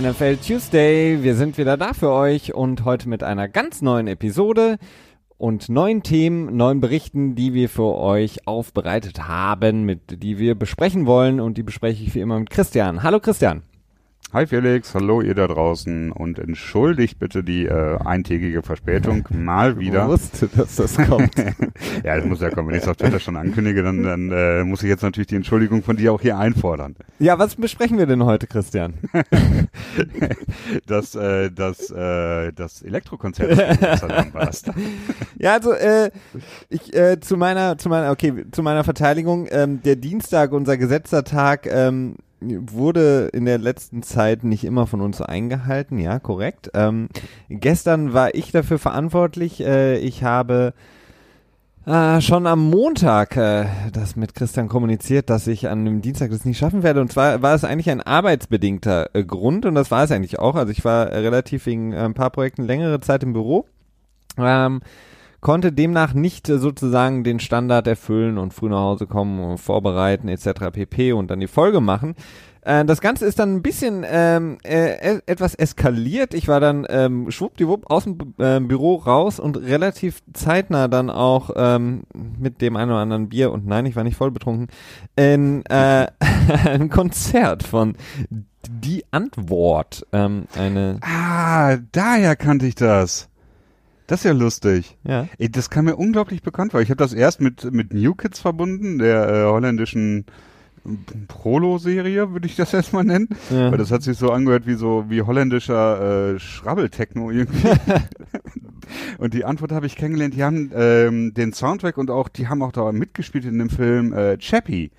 NFL Tuesday, wir sind wieder da für euch und heute mit einer ganz neuen Episode und neuen Themen, neuen Berichten, die wir für euch aufbereitet haben, mit die wir besprechen wollen und die bespreche ich wie immer mit Christian. Hallo Christian. Hi Felix, hallo ihr da draußen und entschuldigt bitte die äh, eintägige Verspätung mal wieder. Ich wusste, dass das kommt. ja, das muss ja kommen. Wenn ich es auf Twitter schon ankündige, dann, dann äh, muss ich jetzt natürlich die Entschuldigung von dir auch hier einfordern. Ja, was besprechen wir denn heute, Christian? das, äh, das, äh, das Elektrokonzert. Ja, also äh, ich äh, zu meiner, zu meiner, okay, zu meiner Verteidigung. Ähm, der Dienstag, unser gesetzter Tag, ähm, wurde in der letzten Zeit nicht immer von uns eingehalten, ja, korrekt. Ähm, gestern war ich dafür verantwortlich. Äh, ich habe äh, schon am Montag äh, das mit Christian kommuniziert, dass ich an dem Dienstag das nicht schaffen werde. Und zwar war es eigentlich ein arbeitsbedingter äh, Grund und das war es eigentlich auch. Also ich war relativ wegen äh, ein paar Projekten längere Zeit im Büro. Ähm, konnte demnach nicht äh, sozusagen den Standard erfüllen und früh nach Hause kommen, vorbereiten etc. pp. und dann die Folge machen. Äh, das Ganze ist dann ein bisschen ähm, äh, etwas eskaliert. Ich war dann ähm, schwuppdiwupp aus dem äh, Büro raus und relativ zeitnah dann auch ähm, mit dem einen oder anderen Bier und nein, ich war nicht voll betrunken, in äh, ein Konzert von Die Antwort. Ähm, eine ah, daher kannte ich das. Das ist ja lustig. Ja. Ey, das kam mir unglaublich bekannt vor. Ich habe das erst mit, mit New Kids verbunden, der äh, holländischen Prolo-Serie, würde ich das erstmal nennen. Ja. Weil das hat sich so angehört wie so wie holländischer äh, Schrabbeltechno irgendwie. und die Antwort habe ich kennengelernt. Die haben ähm, den Soundtrack und auch, die haben auch da mitgespielt in dem Film äh, Chappie.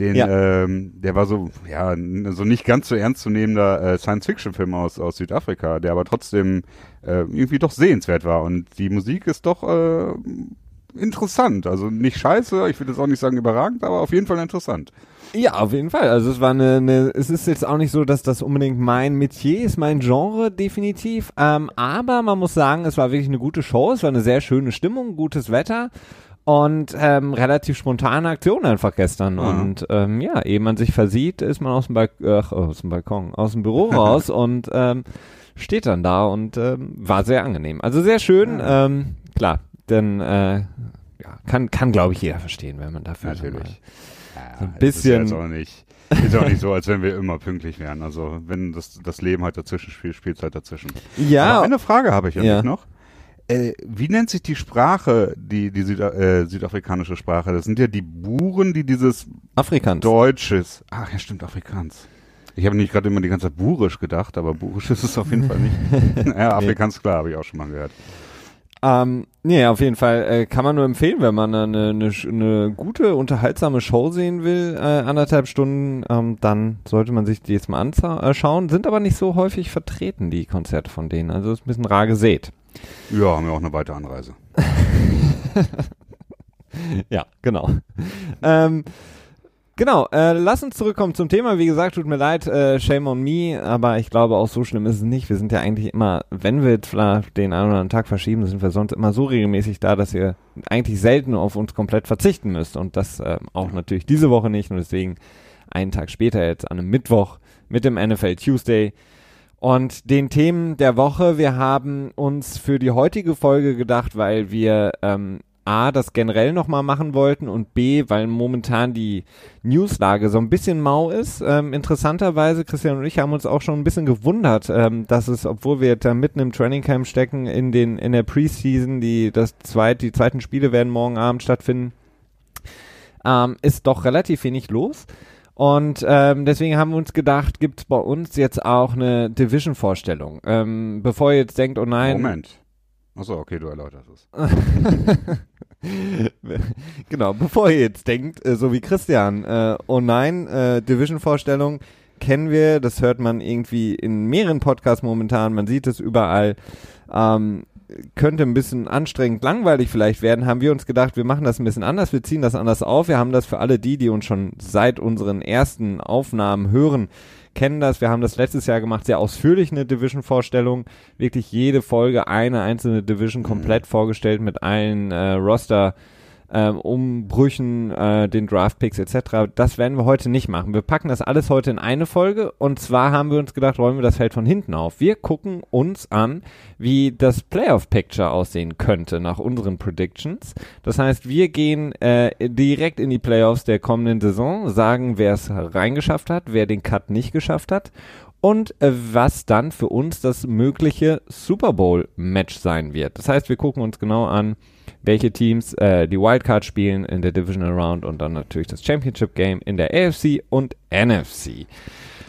Den, ja. ähm, der war so, ja, so nicht ganz so ernstzunehmender äh, Science-Fiction-Film aus, aus Südafrika, der aber trotzdem äh, irgendwie doch sehenswert war. Und die Musik ist doch äh, interessant. Also nicht scheiße, ich würde jetzt auch nicht sagen überragend, aber auf jeden Fall interessant. Ja, auf jeden Fall. Also es war eine, eine, es ist jetzt auch nicht so, dass das unbedingt mein Metier ist, mein Genre definitiv. Ähm, aber man muss sagen, es war wirklich eine gute Show, es war eine sehr schöne Stimmung, gutes Wetter und ähm, relativ spontane Aktion einfach gestern. Mhm. Und ähm, ja, ehe man sich versieht, ist man aus dem, Balk ach, aus dem Balkon, aus dem Büro raus und ähm, steht dann da und ähm, war sehr angenehm. Also sehr schön, ja. ähm, klar, denn äh, ja, kann, kann glaube ich jeder verstehen, wenn man dafür Natürlich. So ein bisschen. Ist ja auch nicht, ist auch nicht so, als wenn wir immer pünktlich wären. Also wenn das, das Leben halt dazwischen spielt, spielt es halt dazwischen. Ja. Aber eine Frage habe ich ja noch. Äh, wie nennt sich die Sprache, die, die Süda äh, südafrikanische Sprache? Das sind ja die Buren, die dieses Afrikaans. Deutsches. Ach ja, stimmt, Afrikaans. Ich habe nicht gerade immer die ganze Zeit Burisch gedacht, aber Burisch ist es auf jeden Fall nicht. ja, Afrikaans, klar, habe ich auch schon mal gehört. Ähm, nee, auf jeden Fall äh, kann man nur empfehlen, wenn man eine, eine, eine gute, unterhaltsame Show sehen will, äh, anderthalb Stunden, ähm, dann sollte man sich die jetzt mal anschauen. Sind aber nicht so häufig vertreten, die Konzerte von denen. Also ist ein bisschen rar gesät. Ja, haben wir auch eine weitere Anreise. ja, genau. ähm, Genau, äh, lass uns zurückkommen zum Thema. Wie gesagt, tut mir leid, äh, shame on me, aber ich glaube, auch so schlimm ist es nicht. Wir sind ja eigentlich immer, wenn wir den einen oder anderen Tag verschieben, sind wir sonst immer so regelmäßig da, dass ihr eigentlich selten auf uns komplett verzichten müsst. Und das äh, auch natürlich diese Woche nicht. Und deswegen einen Tag später jetzt an einem Mittwoch mit dem NFL Tuesday und den Themen der Woche. Wir haben uns für die heutige Folge gedacht, weil wir ähm, A, das generell nochmal machen wollten und B, weil momentan die Newslage so ein bisschen mau ist. Ähm, interessanterweise, Christian und ich haben uns auch schon ein bisschen gewundert, ähm, dass es, obwohl wir da mitten im Training Camp stecken, in den, in der Preseason, die, das zweit, die zweiten Spiele werden morgen Abend stattfinden, ähm, ist doch relativ wenig los. Und ähm, deswegen haben wir uns gedacht, gibt es bei uns jetzt auch eine Division-Vorstellung. Ähm, bevor ihr jetzt denkt, oh nein. Moment. Achso, okay, du erläuterst es. genau, bevor ihr jetzt denkt, äh, so wie Christian, äh, oh nein, äh, Division-Vorstellung kennen wir, das hört man irgendwie in mehreren Podcasts momentan, man sieht es überall. Ähm, könnte ein bisschen anstrengend langweilig vielleicht werden, haben wir uns gedacht, wir machen das ein bisschen anders, wir ziehen das anders auf. Wir haben das für alle die, die uns schon seit unseren ersten Aufnahmen hören, kennen das. Wir haben das letztes Jahr gemacht, sehr ausführlich eine Division-Vorstellung. Wirklich jede Folge eine einzelne Division komplett mhm. vorgestellt mit allen äh, Roster- ähm, Umbrüchen, äh, den Draftpicks etc. Das werden wir heute nicht machen. Wir packen das alles heute in eine Folge und zwar haben wir uns gedacht, räumen wir das Feld von hinten auf. Wir gucken uns an, wie das Playoff-Picture aussehen könnte nach unseren Predictions. Das heißt, wir gehen äh, direkt in die Playoffs der kommenden Saison, sagen, wer es reingeschafft hat, wer den Cut nicht geschafft hat und äh, was dann für uns das mögliche Super Bowl Match sein wird. Das heißt, wir gucken uns genau an, welche Teams äh, die Wildcard spielen in der Divisional Round und dann natürlich das Championship Game in der AFC und NFC.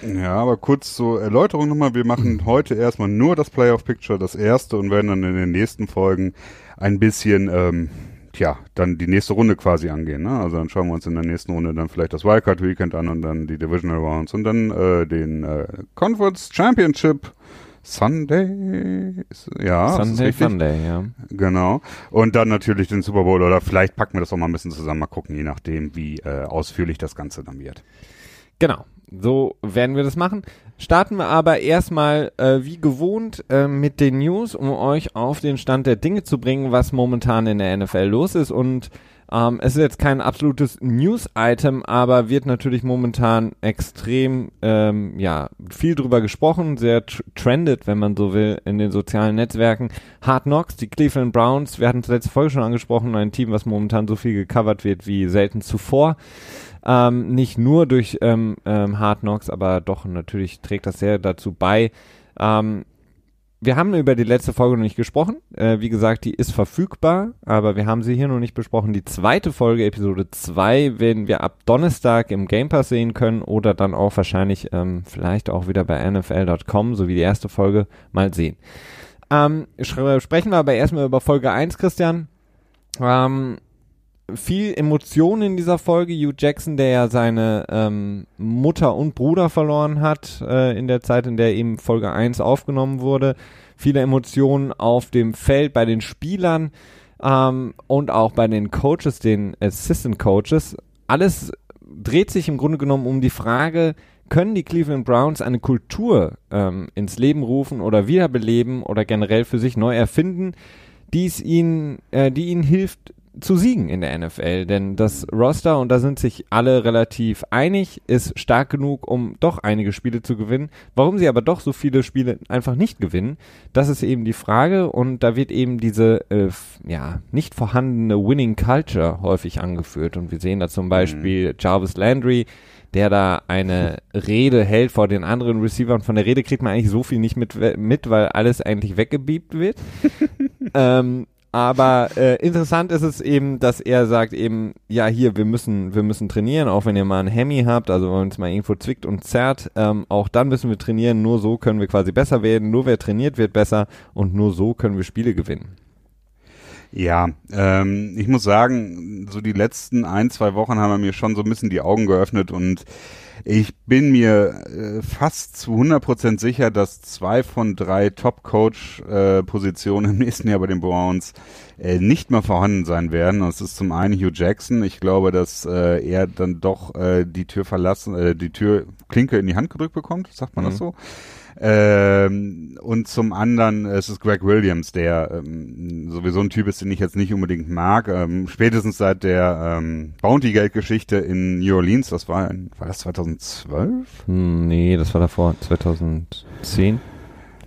Ja, aber kurz zur Erläuterung nochmal. Wir machen heute erstmal nur das Playoff Picture, das erste, und werden dann in den nächsten Folgen ein bisschen, ähm, tja, dann die nächste Runde quasi angehen. Ne? Also dann schauen wir uns in der nächsten Runde dann vielleicht das Wildcard Weekend an und dann die Divisional Rounds und dann äh, den äh, Conference Championship Sunday, ja. Sunday, Sunday, ja. Genau. Und dann natürlich den Super Bowl oder vielleicht packen wir das auch mal ein bisschen zusammen, mal gucken, je nachdem, wie äh, ausführlich das Ganze dann wird. Genau. So werden wir das machen. Starten wir aber erstmal äh, wie gewohnt äh, mit den News, um euch auf den Stand der Dinge zu bringen, was momentan in der NFL los ist und ähm, es ist jetzt kein absolutes News-Item, aber wird natürlich momentan extrem, ähm, ja, viel drüber gesprochen, sehr tr trendet, wenn man so will, in den sozialen Netzwerken. Hard Knocks, die Cleveland Browns, wir hatten es letzte Folge schon angesprochen, ein Team, was momentan so viel gecovert wird wie selten zuvor. Ähm, nicht nur durch ähm, ähm, Hard Knocks, aber doch natürlich trägt das sehr dazu bei. Ähm, wir haben über die letzte Folge noch nicht gesprochen. Äh, wie gesagt, die ist verfügbar, aber wir haben sie hier noch nicht besprochen. Die zweite Folge, Episode 2, werden wir ab Donnerstag im Game Pass sehen können oder dann auch wahrscheinlich ähm, vielleicht auch wieder bei NFL.com, so wie die erste Folge, mal sehen. Ähm, sprechen wir aber erstmal über Folge 1, Christian. Ähm, viel Emotionen in dieser Folge. Hugh Jackson, der ja seine ähm, Mutter und Bruder verloren hat äh, in der Zeit, in der eben Folge 1 aufgenommen wurde. Viele Emotionen auf dem Feld bei den Spielern ähm, und auch bei den Coaches, den Assistant Coaches. Alles dreht sich im Grunde genommen um die Frage, können die Cleveland Browns eine Kultur ähm, ins Leben rufen oder wiederbeleben oder generell für sich neu erfinden, die ihnen, äh, die ihnen hilft, zu siegen in der NFL, denn das Roster, und da sind sich alle relativ einig, ist stark genug, um doch einige Spiele zu gewinnen. Warum sie aber doch so viele Spiele einfach nicht gewinnen, das ist eben die Frage und da wird eben diese äh, ja nicht vorhandene Winning Culture häufig angeführt und wir sehen da zum Beispiel mhm. Jarvis Landry, der da eine Rede hält vor den anderen Receivern. Von der Rede kriegt man eigentlich so viel nicht mit, mit weil alles eigentlich weggebiebt wird. ähm, aber äh, interessant ist es eben, dass er sagt eben, ja hier, wir müssen, wir müssen trainieren, auch wenn ihr mal ein Hemi habt, also wenn es mal irgendwo zwickt und zerrt, ähm, auch dann müssen wir trainieren, nur so können wir quasi besser werden, nur wer trainiert wird besser und nur so können wir Spiele gewinnen. Ja, ähm, ich muss sagen, so die letzten ein, zwei Wochen haben mir schon so ein bisschen die Augen geöffnet und ich bin mir äh, fast zu 100% sicher, dass zwei von drei Top-Coach-Positionen äh, im nächsten Jahr bei den Browns äh, nicht mehr vorhanden sein werden. Das ist zum einen Hugh Jackson. Ich glaube, dass äh, er dann doch äh, die Tür verlassen, äh, die Tür Klinke in die Hand gedrückt bekommt. Sagt man mhm. das so? Ähm, und zum anderen es ist Greg Williams, der ähm, sowieso ein Typ ist, den ich jetzt nicht unbedingt mag. Ähm, spätestens seit der ähm, Bounty-Geld-Geschichte in New Orleans, das war, war das 2012? Hm, nee, das war davor, 2010,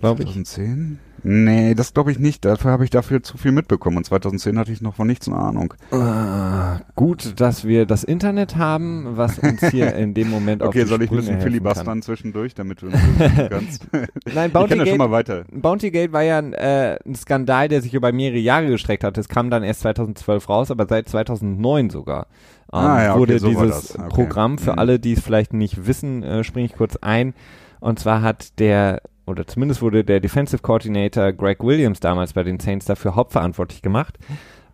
glaube ich. 2010? Nee, das glaube ich nicht. Dafür habe ich dafür zu viel mitbekommen. Und 2010 hatte ich noch von nichts eine Ahnung. Äh, gut, dass wir das Internet haben, was uns hier in dem Moment okay, auf die soll ich ein bisschen filibustern zwischendurch, damit du kannst? Nein, Bounty Gate, schon mal weiter. Bounty Gate war ja ein, äh, ein Skandal, der sich über mehrere Jahre gestreckt hat. Es kam dann erst 2012 raus, aber seit 2009 sogar. Ähm, ah, ja, okay, wurde so dieses okay. Programm, für mhm. alle, die es vielleicht nicht wissen, äh, springe ich kurz ein. Und zwar hat der oder zumindest wurde der Defensive Coordinator Greg Williams damals bei den Saints dafür hauptverantwortlich gemacht,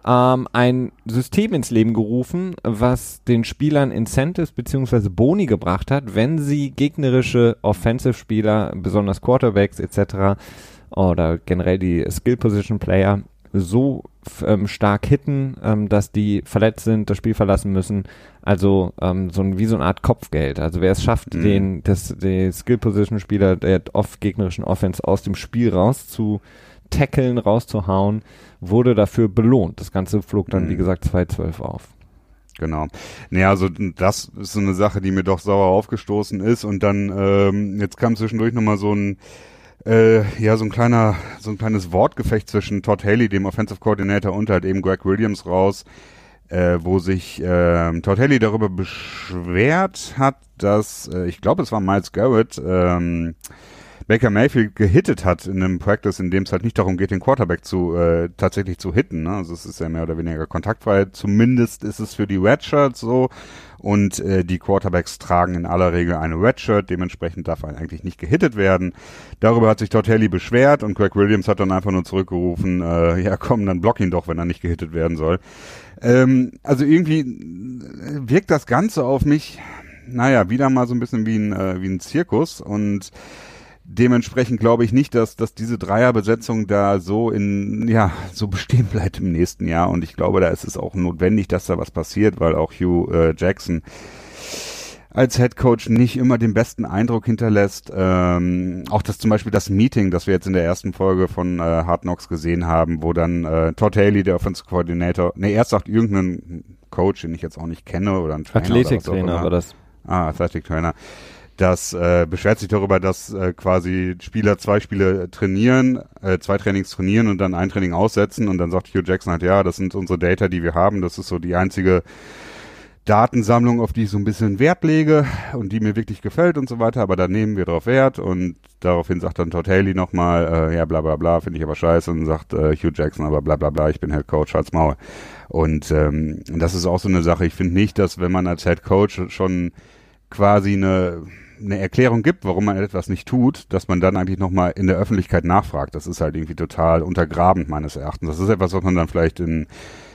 ähm, ein System ins Leben gerufen, was den Spielern Incentives bzw. Boni gebracht hat, wenn sie gegnerische Offensive-Spieler, besonders Quarterbacks etc. oder generell die Skill-Position-Player so ähm, stark hitten, ähm, dass die verletzt sind, das Spiel verlassen müssen. Also ähm, so ein, wie so eine Art Kopfgeld. Also wer es schafft, mhm. den das, den Skill Position Spieler der oft gegnerischen Offense aus dem Spiel raus zu Tackeln rauszuhauen, wurde dafür belohnt. Das Ganze flog dann, mhm. wie gesagt, 2-12 auf. Genau. Naja, also das ist so eine Sache, die mir doch sauer aufgestoßen ist. Und dann, ähm, jetzt kam zwischendurch nochmal so ein äh, ja, so ein kleiner, so ein kleines Wortgefecht zwischen Todd Haley, dem Offensive Coordinator, und halt eben Greg Williams raus, äh, wo sich äh, Todd Haley darüber beschwert hat, dass, äh, ich glaube, es war Miles Garrett, ähm, Baker Mayfield gehittet hat in einem Practice, in dem es halt nicht darum geht, den Quarterback zu äh, tatsächlich zu hitten. Ne? Also es ist ja mehr oder weniger kontaktfrei. Zumindest ist es für die Redshirts so. Und äh, die Quarterbacks tragen in aller Regel eine Redshirt, dementsprechend darf eigentlich nicht gehittet werden. Darüber hat sich Todd Haley beschwert und Craig Williams hat dann einfach nur zurückgerufen, äh, ja komm, dann block ihn doch, wenn er nicht gehittet werden soll. Ähm, also irgendwie wirkt das Ganze auf mich, naja, wieder mal so ein bisschen wie ein, äh, wie ein Zirkus und dementsprechend glaube ich nicht, dass, dass diese Dreierbesetzung da so in, ja, so bestehen bleibt im nächsten Jahr. Und ich glaube, da ist es auch notwendig, dass da was passiert, weil auch Hugh äh, Jackson als Head Coach nicht immer den besten Eindruck hinterlässt. Ähm, auch das zum Beispiel das Meeting, das wir jetzt in der ersten Folge von äh, Hard Knocks gesehen haben, wo dann äh, Todd Haley, der Offensive Coordinator, ne, erst sagt irgendeinen Coach, den ich jetzt auch nicht kenne oder ein Trainer. Athletiktrainer war das. Ah, Athletic Trainer das äh, beschwert sich darüber, dass äh, quasi Spieler zwei Spiele trainieren, äh, zwei Trainings trainieren und dann ein Training aussetzen und dann sagt Hugh Jackson halt, ja, das sind unsere Data, die wir haben, das ist so die einzige Datensammlung, auf die ich so ein bisschen Wert lege und die mir wirklich gefällt und so weiter, aber da nehmen wir drauf Wert und daraufhin sagt dann Todd Haley nochmal, äh, ja bla bla bla, finde ich aber scheiße und sagt äh, Hugh Jackson aber bla bla bla, ich bin Head Coach, als Maul. Und ähm, das ist auch so eine Sache, ich finde nicht, dass wenn man als Head Coach schon quasi eine eine Erklärung gibt, warum man etwas nicht tut, dass man dann eigentlich nochmal in der Öffentlichkeit nachfragt. Das ist halt irgendwie total untergrabend meines Erachtens. Das ist etwas, was man dann vielleicht in,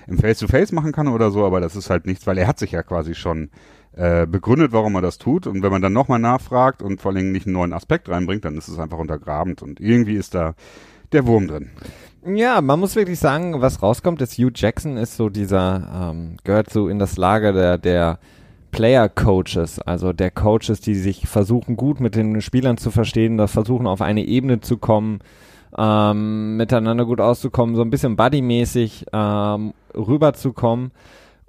im Face-to-Face -face machen kann oder so, aber das ist halt nichts, weil er hat sich ja quasi schon äh, begründet, warum er das tut. Und wenn man dann nochmal nachfragt und vor allem nicht einen neuen Aspekt reinbringt, dann ist es einfach untergrabend und irgendwie ist da der Wurm drin. Ja, man muss wirklich sagen, was rauskommt, ist Hugh Jackson ist so dieser, ähm, gehört so in das Lager der, der Player Coaches, also der Coaches, die sich versuchen gut mit den Spielern zu verstehen, das versuchen auf eine Ebene zu kommen, ähm, miteinander gut auszukommen, so ein bisschen buddymäßig ähm, rüberzukommen.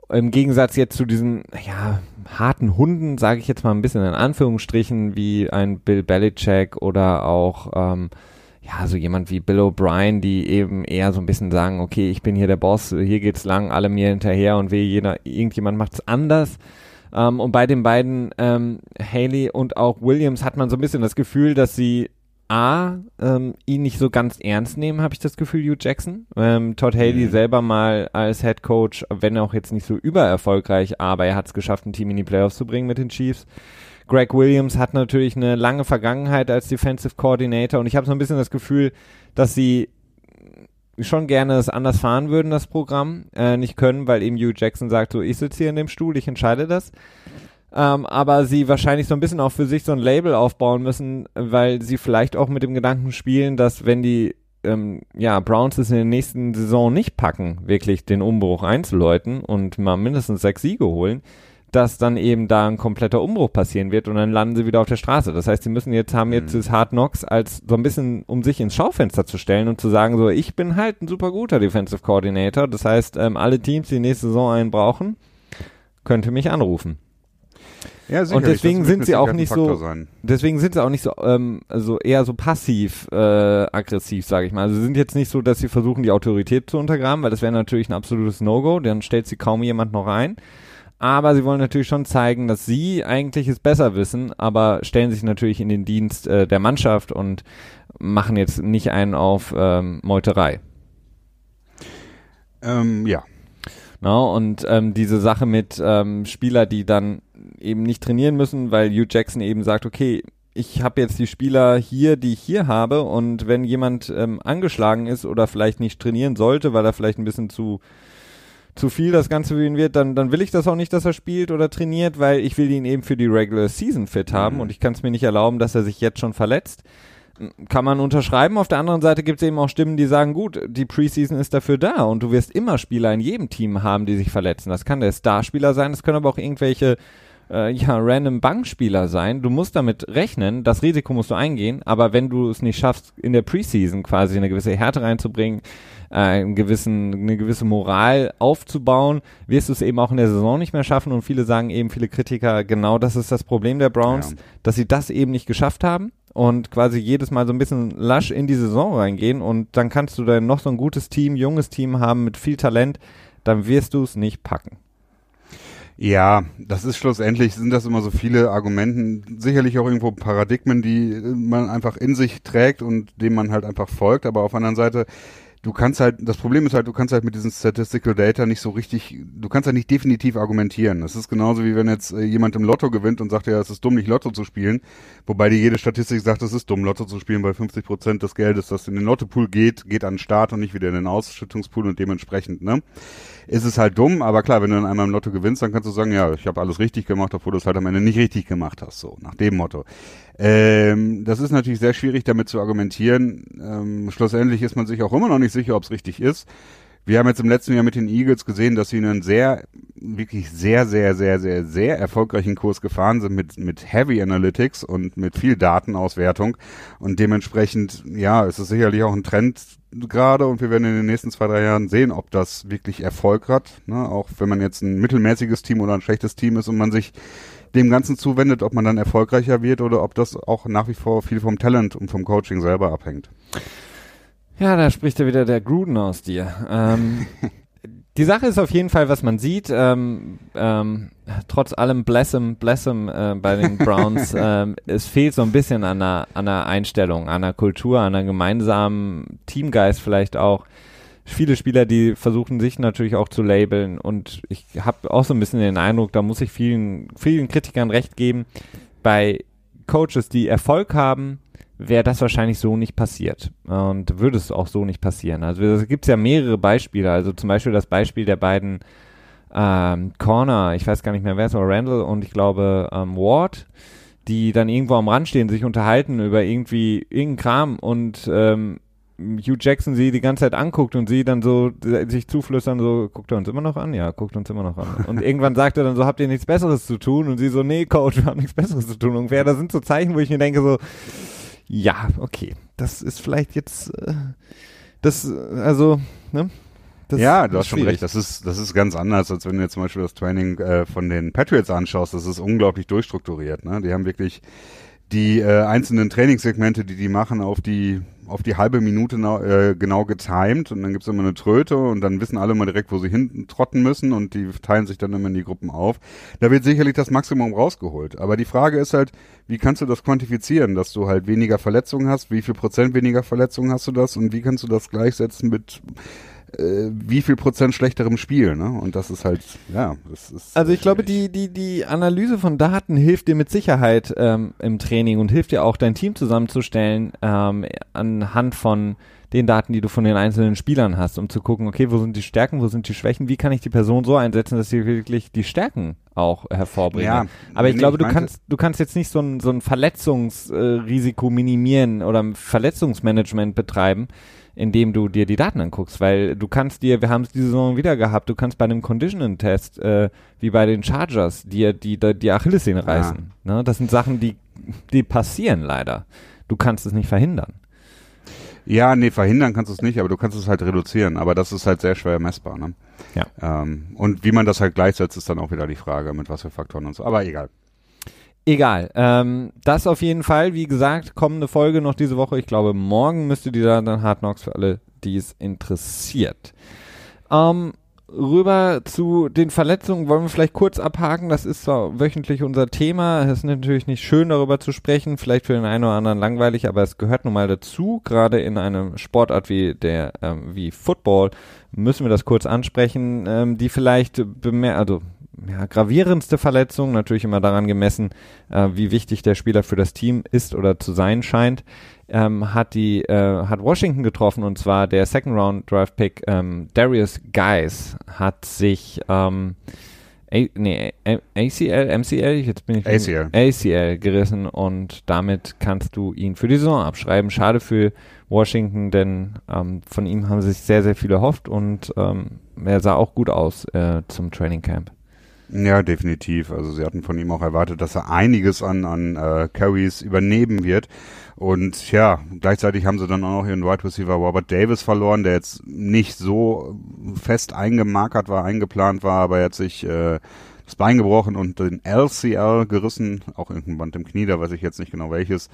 Im Gegensatz jetzt zu diesen ja, harten Hunden, sage ich jetzt mal ein bisschen in Anführungsstrichen, wie ein Bill Belichick oder auch ähm, ja, so jemand wie Bill O'Brien, die eben eher so ein bisschen sagen, okay, ich bin hier der Boss, hier geht's lang, alle mir hinterher und weh, jeder, irgendjemand macht's anders. Ähm, und bei den beiden, ähm, Haley und auch Williams, hat man so ein bisschen das Gefühl, dass sie A, ähm, ihn nicht so ganz ernst nehmen, habe ich das Gefühl, Hugh Jackson. Ähm, Todd Haley mhm. selber mal als Head Coach, wenn auch jetzt nicht so übererfolgreich, aber er hat es geschafft, ein Team in die Playoffs zu bringen mit den Chiefs. Greg Williams hat natürlich eine lange Vergangenheit als Defensive Coordinator und ich habe so ein bisschen das Gefühl, dass sie schon gerne es anders fahren würden, das Programm, äh, nicht können, weil eben Hugh Jackson sagt, so, ich sitze hier in dem Stuhl, ich entscheide das. Ähm, aber sie wahrscheinlich so ein bisschen auch für sich so ein Label aufbauen müssen, weil sie vielleicht auch mit dem Gedanken spielen, dass wenn die ähm, ja, Browns es in der nächsten Saison nicht packen, wirklich den Umbruch einzuläuten und mal mindestens sechs Siege holen, dass dann eben da ein kompletter Umbruch passieren wird und dann landen sie wieder auf der Straße. Das heißt, sie müssen jetzt, haben jetzt mhm. das Hard Knocks als so ein bisschen, um sich ins Schaufenster zu stellen und zu sagen, so, ich bin halt ein super guter Defensive Coordinator. Das heißt, ähm, alle Teams, die nächste Saison einen brauchen, könnte mich anrufen. Ja. Und deswegen sind sie auch nicht so, sein. deswegen sind sie auch nicht so, ähm, also eher so passiv äh, aggressiv, sage ich mal. Also sie sind jetzt nicht so, dass sie versuchen, die Autorität zu untergraben, weil das wäre natürlich ein absolutes No-Go. Dann stellt sie kaum jemand noch ein aber sie wollen natürlich schon zeigen, dass sie eigentlich es besser wissen, aber stellen sich natürlich in den Dienst äh, der Mannschaft und machen jetzt nicht einen auf ähm, Meuterei. Ähm, ja. Na, und ähm, diese Sache mit ähm, Spieler, die dann eben nicht trainieren müssen, weil Hugh Jackson eben sagt, okay, ich habe jetzt die Spieler hier, die ich hier habe und wenn jemand ähm, angeschlagen ist oder vielleicht nicht trainieren sollte, weil er vielleicht ein bisschen zu zu viel das Ganze für ihn wird, dann, dann will ich das auch nicht, dass er spielt oder trainiert, weil ich will ihn eben für die Regular Season fit haben mhm. und ich kann es mir nicht erlauben, dass er sich jetzt schon verletzt. Kann man unterschreiben. Auf der anderen Seite gibt es eben auch Stimmen, die sagen, gut, die Preseason ist dafür da und du wirst immer Spieler in jedem Team haben, die sich verletzen. Das kann der Starspieler sein, das können aber auch irgendwelche äh, ja, random Bankspieler sein. Du musst damit rechnen, das Risiko musst du eingehen, aber wenn du es nicht schaffst, in der Preseason quasi eine gewisse Härte reinzubringen, einen gewissen, eine gewisse Moral aufzubauen, wirst du es eben auch in der Saison nicht mehr schaffen? Und viele sagen eben, viele Kritiker, genau das ist das Problem der Browns, ja. dass sie das eben nicht geschafft haben und quasi jedes Mal so ein bisschen lasch in die Saison reingehen. Und dann kannst du dann noch so ein gutes Team, junges Team haben mit viel Talent, dann wirst du es nicht packen. Ja, das ist schlussendlich, sind das immer so viele Argumenten, sicherlich auch irgendwo Paradigmen, die man einfach in sich trägt und dem man halt einfach folgt, aber auf der anderen Seite du kannst halt, das Problem ist halt, du kannst halt mit diesen Statistical Data nicht so richtig, du kannst halt nicht definitiv argumentieren. Das ist genauso wie wenn jetzt äh, jemand im Lotto gewinnt und sagt, ja, es ist dumm, nicht Lotto zu spielen, wobei dir jede Statistik sagt, es ist dumm, Lotto zu spielen, weil 50 Prozent des Geldes, das in den Lottopool geht, geht an den Start und nicht wieder in den Ausschüttungspool und dementsprechend, ne? Ist es halt dumm, aber klar, wenn du dann einmal im Lotto gewinnst, dann kannst du sagen, ja, ich habe alles richtig gemacht, obwohl du es halt am Ende nicht richtig gemacht hast, so, nach dem Motto. Ähm, das ist natürlich sehr schwierig damit zu argumentieren. Ähm, schlussendlich ist man sich auch immer noch nicht sicher, ob es richtig ist. Wir haben jetzt im letzten Jahr mit den Eagles gesehen, dass sie einen sehr, wirklich sehr, sehr, sehr, sehr, sehr erfolgreichen Kurs gefahren sind mit, mit Heavy Analytics und mit viel Datenauswertung. Und dementsprechend, ja, es ist sicherlich auch ein Trend gerade und wir werden in den nächsten zwei, drei Jahren sehen, ob das wirklich Erfolg hat. Ne? Auch wenn man jetzt ein mittelmäßiges Team oder ein schlechtes Team ist und man sich dem Ganzen zuwendet, ob man dann erfolgreicher wird oder ob das auch nach wie vor viel vom Talent und vom Coaching selber abhängt. Ja, da spricht ja wieder der Gruden aus dir. Ähm, die Sache ist auf jeden Fall, was man sieht, ähm, ähm, trotz allem Blessem, Blessem äh, bei den Browns, ähm, es fehlt so ein bisschen an einer, an einer Einstellung, an einer Kultur, an einer gemeinsamen Teamgeist vielleicht auch. Viele Spieler, die versuchen sich natürlich auch zu labeln und ich habe auch so ein bisschen den Eindruck, da muss ich vielen, vielen Kritikern recht geben, bei Coaches, die Erfolg haben, wäre das wahrscheinlich so nicht passiert und würde es auch so nicht passieren. Also es gibt ja mehrere Beispiele, also zum Beispiel das Beispiel der beiden ähm, Corner, ich weiß gar nicht mehr wer es war, Randall und ich glaube ähm, Ward, die dann irgendwo am Rand stehen, sich unterhalten über irgendwie irgendeinen Kram und ähm, Hugh Jackson sie die ganze Zeit anguckt und sie dann so sich zuflüstern, so, guckt er uns immer noch an? Ja, guckt uns immer noch an. Und irgendwann sagt er dann so, habt ihr nichts Besseres zu tun? Und sie so, nee, Coach, wir haben nichts Besseres zu tun. Und wer, da sind so Zeichen, wo ich mir denke so, ja, okay, das ist vielleicht jetzt, äh, das, also, ne? Das ja, du hast schon recht. Das ist, das ist ganz anders, als wenn du jetzt zum Beispiel das Training äh, von den Patriots anschaust. Das ist unglaublich durchstrukturiert. Ne? Die haben wirklich die äh, einzelnen Trainingssegmente, die die machen, auf die auf die halbe Minute äh, genau getimed und dann gibt's immer eine Tröte und dann wissen alle mal direkt, wo sie hinten trotten müssen und die teilen sich dann immer in die Gruppen auf. Da wird sicherlich das Maximum rausgeholt. Aber die Frage ist halt, wie kannst du das quantifizieren, dass du halt weniger Verletzungen hast? Wie viel Prozent weniger Verletzungen hast du das? Und wie kannst du das gleichsetzen mit äh, wie viel Prozent schlechterem Spiel, ne? Und das ist halt, ja, das ist. Also ich glaube, die, die, die Analyse von Daten hilft dir mit Sicherheit ähm, im Training und hilft dir auch, dein Team zusammenzustellen ähm, anhand von den Daten, die du von den einzelnen Spielern hast, um zu gucken, okay, wo sind die Stärken, wo sind die Schwächen, wie kann ich die Person so einsetzen, dass sie wirklich die Stärken auch hervorbringen. Ja, Aber ich nee, glaube, ich du kannst, du kannst jetzt nicht so ein, so ein Verletzungsrisiko minimieren oder Verletzungsmanagement betreiben, indem du dir die Daten anguckst, weil du kannst dir, wir haben es diese Saison wieder gehabt, du kannst bei einem Conditioning-Test, äh, wie bei den Chargers, dir die, die, die Achillessehne reißen. Ja. Ne? Das sind Sachen, die, die passieren leider. Du kannst es nicht verhindern. Ja, nee, verhindern kannst du es nicht, aber du kannst es halt reduzieren. Aber das ist halt sehr schwer messbar. Ne? Ja. Ähm, und wie man das halt gleichsetzt, ist dann auch wieder die Frage, mit was für Faktoren und so. Aber egal. Egal. Ähm, das auf jeden Fall, wie gesagt, kommende Folge noch diese Woche. Ich glaube, morgen müsste die da dann Hard Knocks für alle, die es interessiert. Ähm, rüber zu den Verletzungen wollen wir vielleicht kurz abhaken. Das ist zwar wöchentlich unser Thema. Es ist natürlich nicht schön, darüber zu sprechen. Vielleicht für den einen oder anderen langweilig, aber es gehört nun mal dazu. Gerade in einem Sportart wie der, ähm, wie Football müssen wir das kurz ansprechen, ähm, die vielleicht bemer also ja, gravierendste Verletzung, natürlich immer daran gemessen, äh, wie wichtig der Spieler für das Team ist oder zu sein scheint, ähm, hat die äh, hat Washington getroffen und zwar der Second Round Draft Pick ähm, Darius Guys hat sich ähm, A, nee, ACL, MCL, jetzt bin ich ACL. ACL gerissen und damit kannst du ihn für die Saison abschreiben. Schade für Washington, denn ähm, von ihm haben sich sehr, sehr viele erhofft und ähm, er sah auch gut aus äh, zum Training Camp. Ja, definitiv. Also sie hatten von ihm auch erwartet, dass er einiges an, an äh, Carries übernehmen wird. Und ja, gleichzeitig haben sie dann auch noch ihren Wide Receiver Robert Davis verloren, der jetzt nicht so fest eingemarkert war, eingeplant war, aber er hat sich äh, das Bein gebrochen und den LCL gerissen, auch irgendein Band im Knie, da weiß ich jetzt nicht genau welches.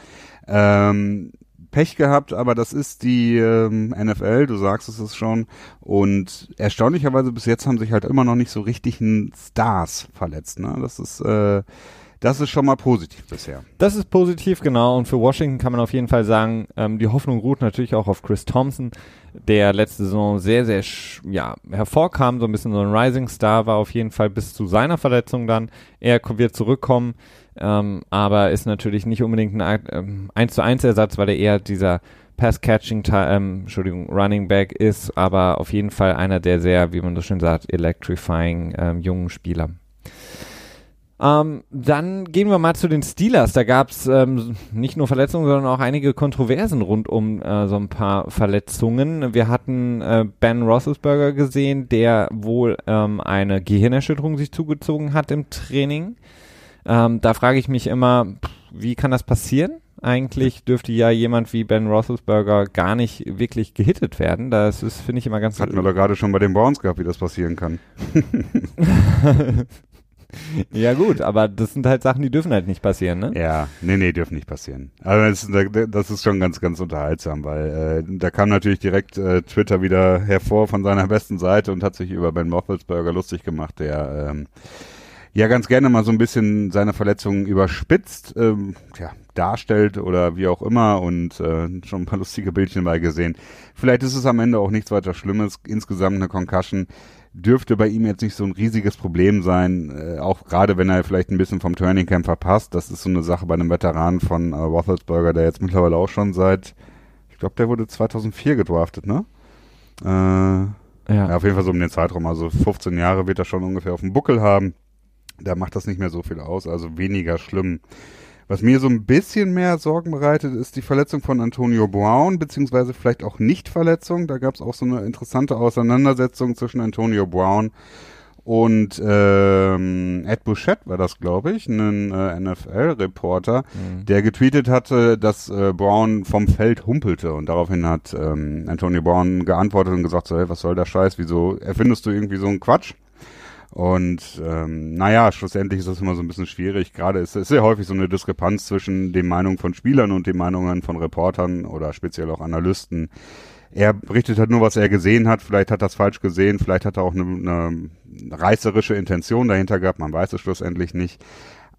Ähm, Pech gehabt, aber das ist die ähm, NFL, du sagst es ist schon. Und erstaunlicherweise bis jetzt haben sich halt immer noch nicht so richtigen Stars verletzt. Ne? Das ist äh, das ist schon mal positiv bisher. Das ist positiv, genau. Und für Washington kann man auf jeden Fall sagen, ähm, die Hoffnung ruht natürlich auch auf Chris Thompson, der letzte Saison sehr, sehr ja, hervorkam, so ein bisschen so ein Rising Star war auf jeden Fall bis zu seiner Verletzung dann. Er wird zurückkommen ähm, aber ist natürlich nicht unbedingt ein ähm, 1 zu 1 Ersatz, weil er eher dieser Pass-Catching, ähm, Entschuldigung, Running Back ist, aber auf jeden Fall einer der sehr, wie man so schön sagt, electrifying ähm, jungen Spieler. Ähm, dann gehen wir mal zu den Steelers. Da gab es ähm, nicht nur Verletzungen, sondern auch einige Kontroversen rund um äh, so ein paar Verletzungen. Wir hatten äh, Ben Roethlisberger gesehen, der wohl ähm, eine Gehirnerschütterung sich zugezogen hat im Training. Ähm, da frage ich mich immer, wie kann das passieren? Eigentlich dürfte ja jemand wie Ben Roethlisberger gar nicht wirklich gehittet werden. Das ist, finde ich, immer ganz... Hatten wir doch gerade schon bei den Browns gehabt, wie das passieren kann. ja gut, aber das sind halt Sachen, die dürfen halt nicht passieren, ne? Ja, nee, nee, dürfen nicht passieren. Aber das, das ist schon ganz, ganz unterhaltsam, weil äh, da kam natürlich direkt äh, Twitter wieder hervor von seiner besten Seite und hat sich über Ben Roethlisberger lustig gemacht, der ähm, ja ganz gerne mal so ein bisschen seine Verletzungen überspitzt ähm, ja, darstellt oder wie auch immer und äh, schon ein paar lustige Bildchen mal gesehen. Vielleicht ist es am Ende auch nichts weiter Schlimmes. Insgesamt eine Concussion dürfte bei ihm jetzt nicht so ein riesiges Problem sein, äh, auch gerade wenn er vielleicht ein bisschen vom Turning Camp verpasst. Das ist so eine Sache bei einem Veteran von äh, Roethlisberger, der jetzt mittlerweile auch schon seit, ich glaube, der wurde 2004 gedraftet, ne? Äh, ja. ja. Auf jeden Fall so um den Zeitraum, also 15 Jahre wird er schon ungefähr auf dem Buckel haben. Da macht das nicht mehr so viel aus, also weniger schlimm. Was mir so ein bisschen mehr Sorgen bereitet, ist die Verletzung von Antonio Brown, beziehungsweise vielleicht auch Nicht-Verletzung. Da gab es auch so eine interessante Auseinandersetzung zwischen Antonio Brown und ähm, Ed Bouchette war das, glaube ich, ein äh, NFL-Reporter, mhm. der getweetet hatte, dass äh, Brown vom Feld humpelte und daraufhin hat ähm, Antonio Brown geantwortet und gesagt so, hey, was soll der Scheiß, wieso erfindest du irgendwie so einen Quatsch? Und ähm, naja, schlussendlich ist das immer so ein bisschen schwierig. Gerade ist es sehr häufig so eine Diskrepanz zwischen den Meinungen von Spielern und den Meinungen von Reportern oder speziell auch Analysten. Er berichtet halt nur, was er gesehen hat. Vielleicht hat er das falsch gesehen, vielleicht hat er auch eine, eine reißerische Intention dahinter gehabt. Man weiß es schlussendlich nicht.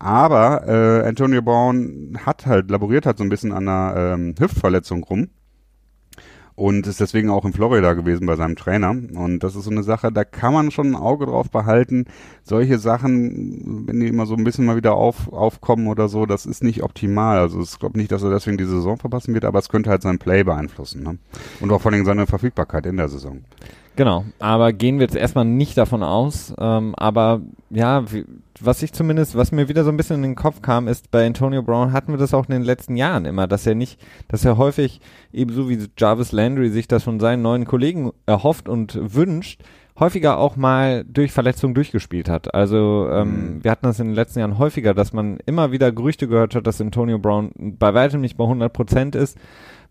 Aber äh, Antonio Brown hat halt, laboriert halt so ein bisschen an einer ähm, Hüftverletzung rum und ist deswegen auch in Florida gewesen bei seinem Trainer. Und das ist so eine Sache, da kann man schon ein Auge drauf behalten. Solche Sachen, wenn die immer so ein bisschen mal wieder auf, aufkommen oder so, das ist nicht optimal. Also ich glaube nicht, dass er deswegen die Saison verpassen wird, aber es könnte halt sein Play beeinflussen. Ne? Und auch vor allem seine Verfügbarkeit in der Saison. Genau, aber gehen wir jetzt erstmal nicht davon aus. Ähm, aber ja, wie, was ich zumindest, was mir wieder so ein bisschen in den Kopf kam, ist, bei Antonio Brown hatten wir das auch in den letzten Jahren immer, dass er nicht, dass er häufig ebenso wie Jarvis Landry sich das von seinen neuen Kollegen erhofft und wünscht, häufiger auch mal durch Verletzungen durchgespielt hat. Also ähm, mhm. wir hatten das in den letzten Jahren häufiger, dass man immer wieder Gerüchte gehört hat, dass Antonio Brown bei weitem nicht bei 100 Prozent ist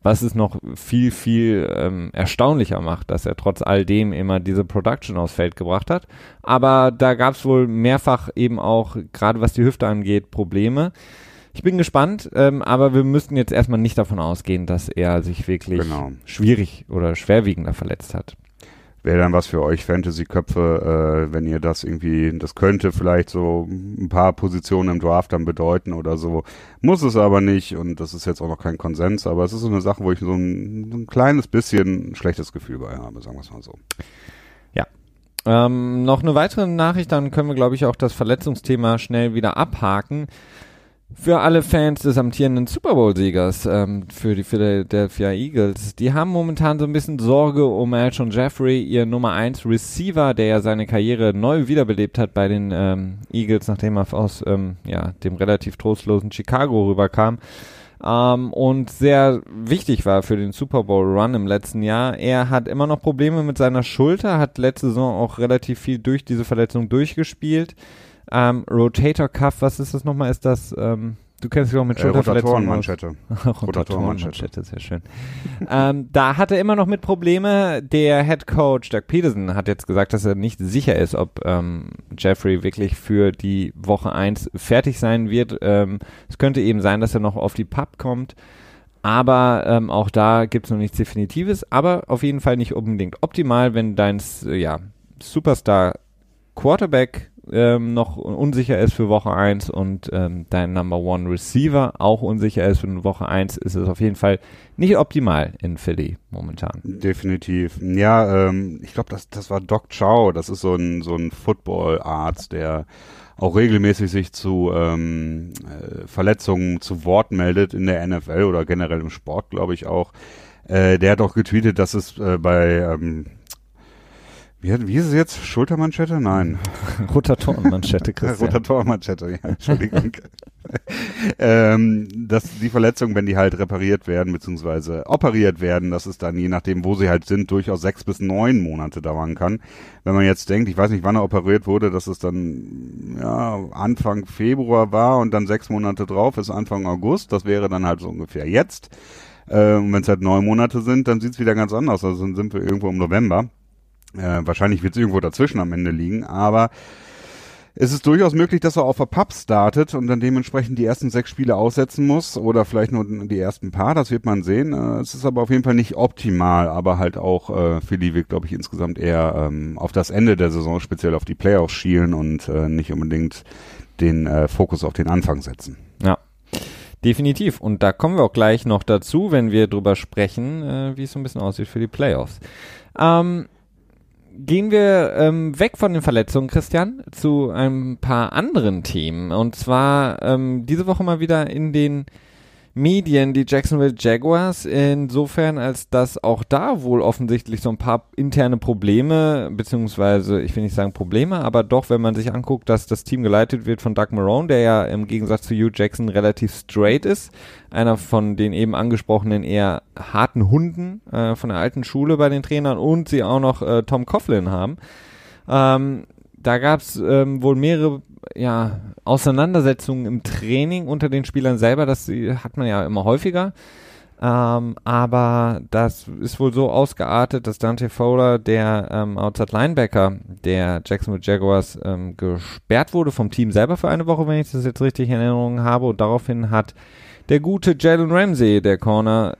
was es noch viel, viel ähm, erstaunlicher macht, dass er trotz all dem immer diese Production aufs Feld gebracht hat. Aber da gab es wohl mehrfach eben auch, gerade was die Hüfte angeht, Probleme. Ich bin gespannt, ähm, aber wir müssten jetzt erstmal nicht davon ausgehen, dass er sich wirklich genau. schwierig oder schwerwiegender verletzt hat wäre dann was für euch Fantasy-Köpfe, äh, wenn ihr das irgendwie, das könnte vielleicht so ein paar Positionen im Draft dann bedeuten oder so. Muss es aber nicht und das ist jetzt auch noch kein Konsens, aber es ist so eine Sache, wo ich so ein, so ein kleines bisschen ein schlechtes Gefühl bei habe, sagen wir es mal so. Ja. Ähm, noch eine weitere Nachricht, dann können wir, glaube ich, auch das Verletzungsthema schnell wieder abhaken. Für alle Fans des amtierenden Super Bowl-Siegers, ähm, für die Philadelphia Eagles, die haben momentan so ein bisschen Sorge um Alshon Jeffrey, ihr Nummer 1 Receiver, der ja seine Karriere neu wiederbelebt hat bei den ähm, Eagles, nachdem er aus ähm, ja, dem relativ trostlosen Chicago rüberkam. Ähm, und sehr wichtig war für den Super Bowl Run im letzten Jahr. Er hat immer noch Probleme mit seiner Schulter, hat letzte Saison auch relativ viel durch diese Verletzung durchgespielt Ähm, Rotator Cuff, was ist das nochmal? Ist das, ähm, du kennst dich auch mit Äh, Schulterverletzungen aus. Rotatorenmanschette. Rotatorenmanschette, sehr schön. ähm, da hat er immer noch mit Probleme. Der Head Coach Doug Peterson hat jetzt gesagt, dass er nicht sicher ist, ob ähm, Jeffrey wirklich für die Woche 1 fertig sein wird. Ähm, es könnte eben sein, dass er noch auf die Pub kommt. Aber ähm, auch da gibt es noch nichts Definitives. Aber auf jeden Fall nicht unbedingt optimal, wenn dein äh, ja, Superstar Quarterback ähm, noch unsicher ist für Woche 1 und ähm, dein Number One Receiver auch unsicher ist für Woche 1, ist es auf jeden Fall nicht optimal in Philly momentan. Definitiv. Ja, ähm, ich glaube, das, das war Doc Chow. Das ist so ein, so ein Football-Arzt, der auch regelmäßig sich zu ähm, äh, Verletzungen zu Wort meldet in der NFL oder generell im Sport, glaube ich auch. Äh, der hat auch getweetet, dass es äh, bei ähm, wie, wie ist es jetzt? Schultermanschette? Nein. Rotatorenmanschette, Christian. Rotatormanschette, ja, Entschuldigung. ähm, dass die Verletzungen, wenn die halt repariert werden, beziehungsweise operiert werden, dass es dann, je nachdem, wo sie halt sind, durchaus sechs bis neun Monate dauern kann. Wenn man jetzt denkt, ich weiß nicht, wann er operiert wurde, dass es dann ja, Anfang Februar war und dann sechs Monate drauf ist Anfang August, das wäre dann halt so ungefähr jetzt. Äh, und wenn es halt neun Monate sind, dann sieht es wieder ganz anders. Also dann sind wir irgendwo im November. Äh, wahrscheinlich wird es irgendwo dazwischen am Ende liegen, aber es ist durchaus möglich, dass er auf der Pub startet und dann dementsprechend die ersten sechs Spiele aussetzen muss oder vielleicht nur die ersten paar, das wird man sehen. Äh, Es ist aber auf jeden Fall nicht optimal, aber halt auch äh, Philly wird, glaube ich, insgesamt eher ähm, auf das Ende der Saison, speziell auf die Playoffs schielen und äh, nicht unbedingt den äh, Fokus auf den Anfang setzen. Ja. Definitiv. Und da kommen wir auch gleich noch dazu, wenn wir drüber sprechen, äh, wie es so ein bisschen aussieht für die Playoffs. Ähm, gehen wir ähm, weg von den Verletzungen, Christian, zu ein paar anderen Themen. Und zwar ähm, diese Woche mal wieder in den Medien die Jacksonville Jaguars, insofern als dass auch da wohl offensichtlich so ein paar interne Probleme, beziehungsweise ich will nicht sagen Probleme, aber doch, wenn man sich anguckt, dass das Team geleitet wird von Doug Marone, der ja im Gegensatz zu Hugh Jackson relativ straight ist, einer von den eben angesprochenen eher harten Hunden äh, von der alten Schule bei den Trainern und sie auch noch äh, Tom Coughlin haben. Ähm, da gab es ähm, wohl mehrere ja, Auseinandersetzungen im Training unter den Spielern selber. Das äh, hat man ja immer häufiger. Ähm, aber das ist wohl so ausgeartet, dass Dante Fowler, der ähm, Outside Linebacker der Jacksonville Jaguars, ähm, gesperrt wurde vom Team selber für eine Woche, wenn ich das jetzt richtig in Erinnerung habe. Und daraufhin hat der gute Jalen Ramsey, der Corner,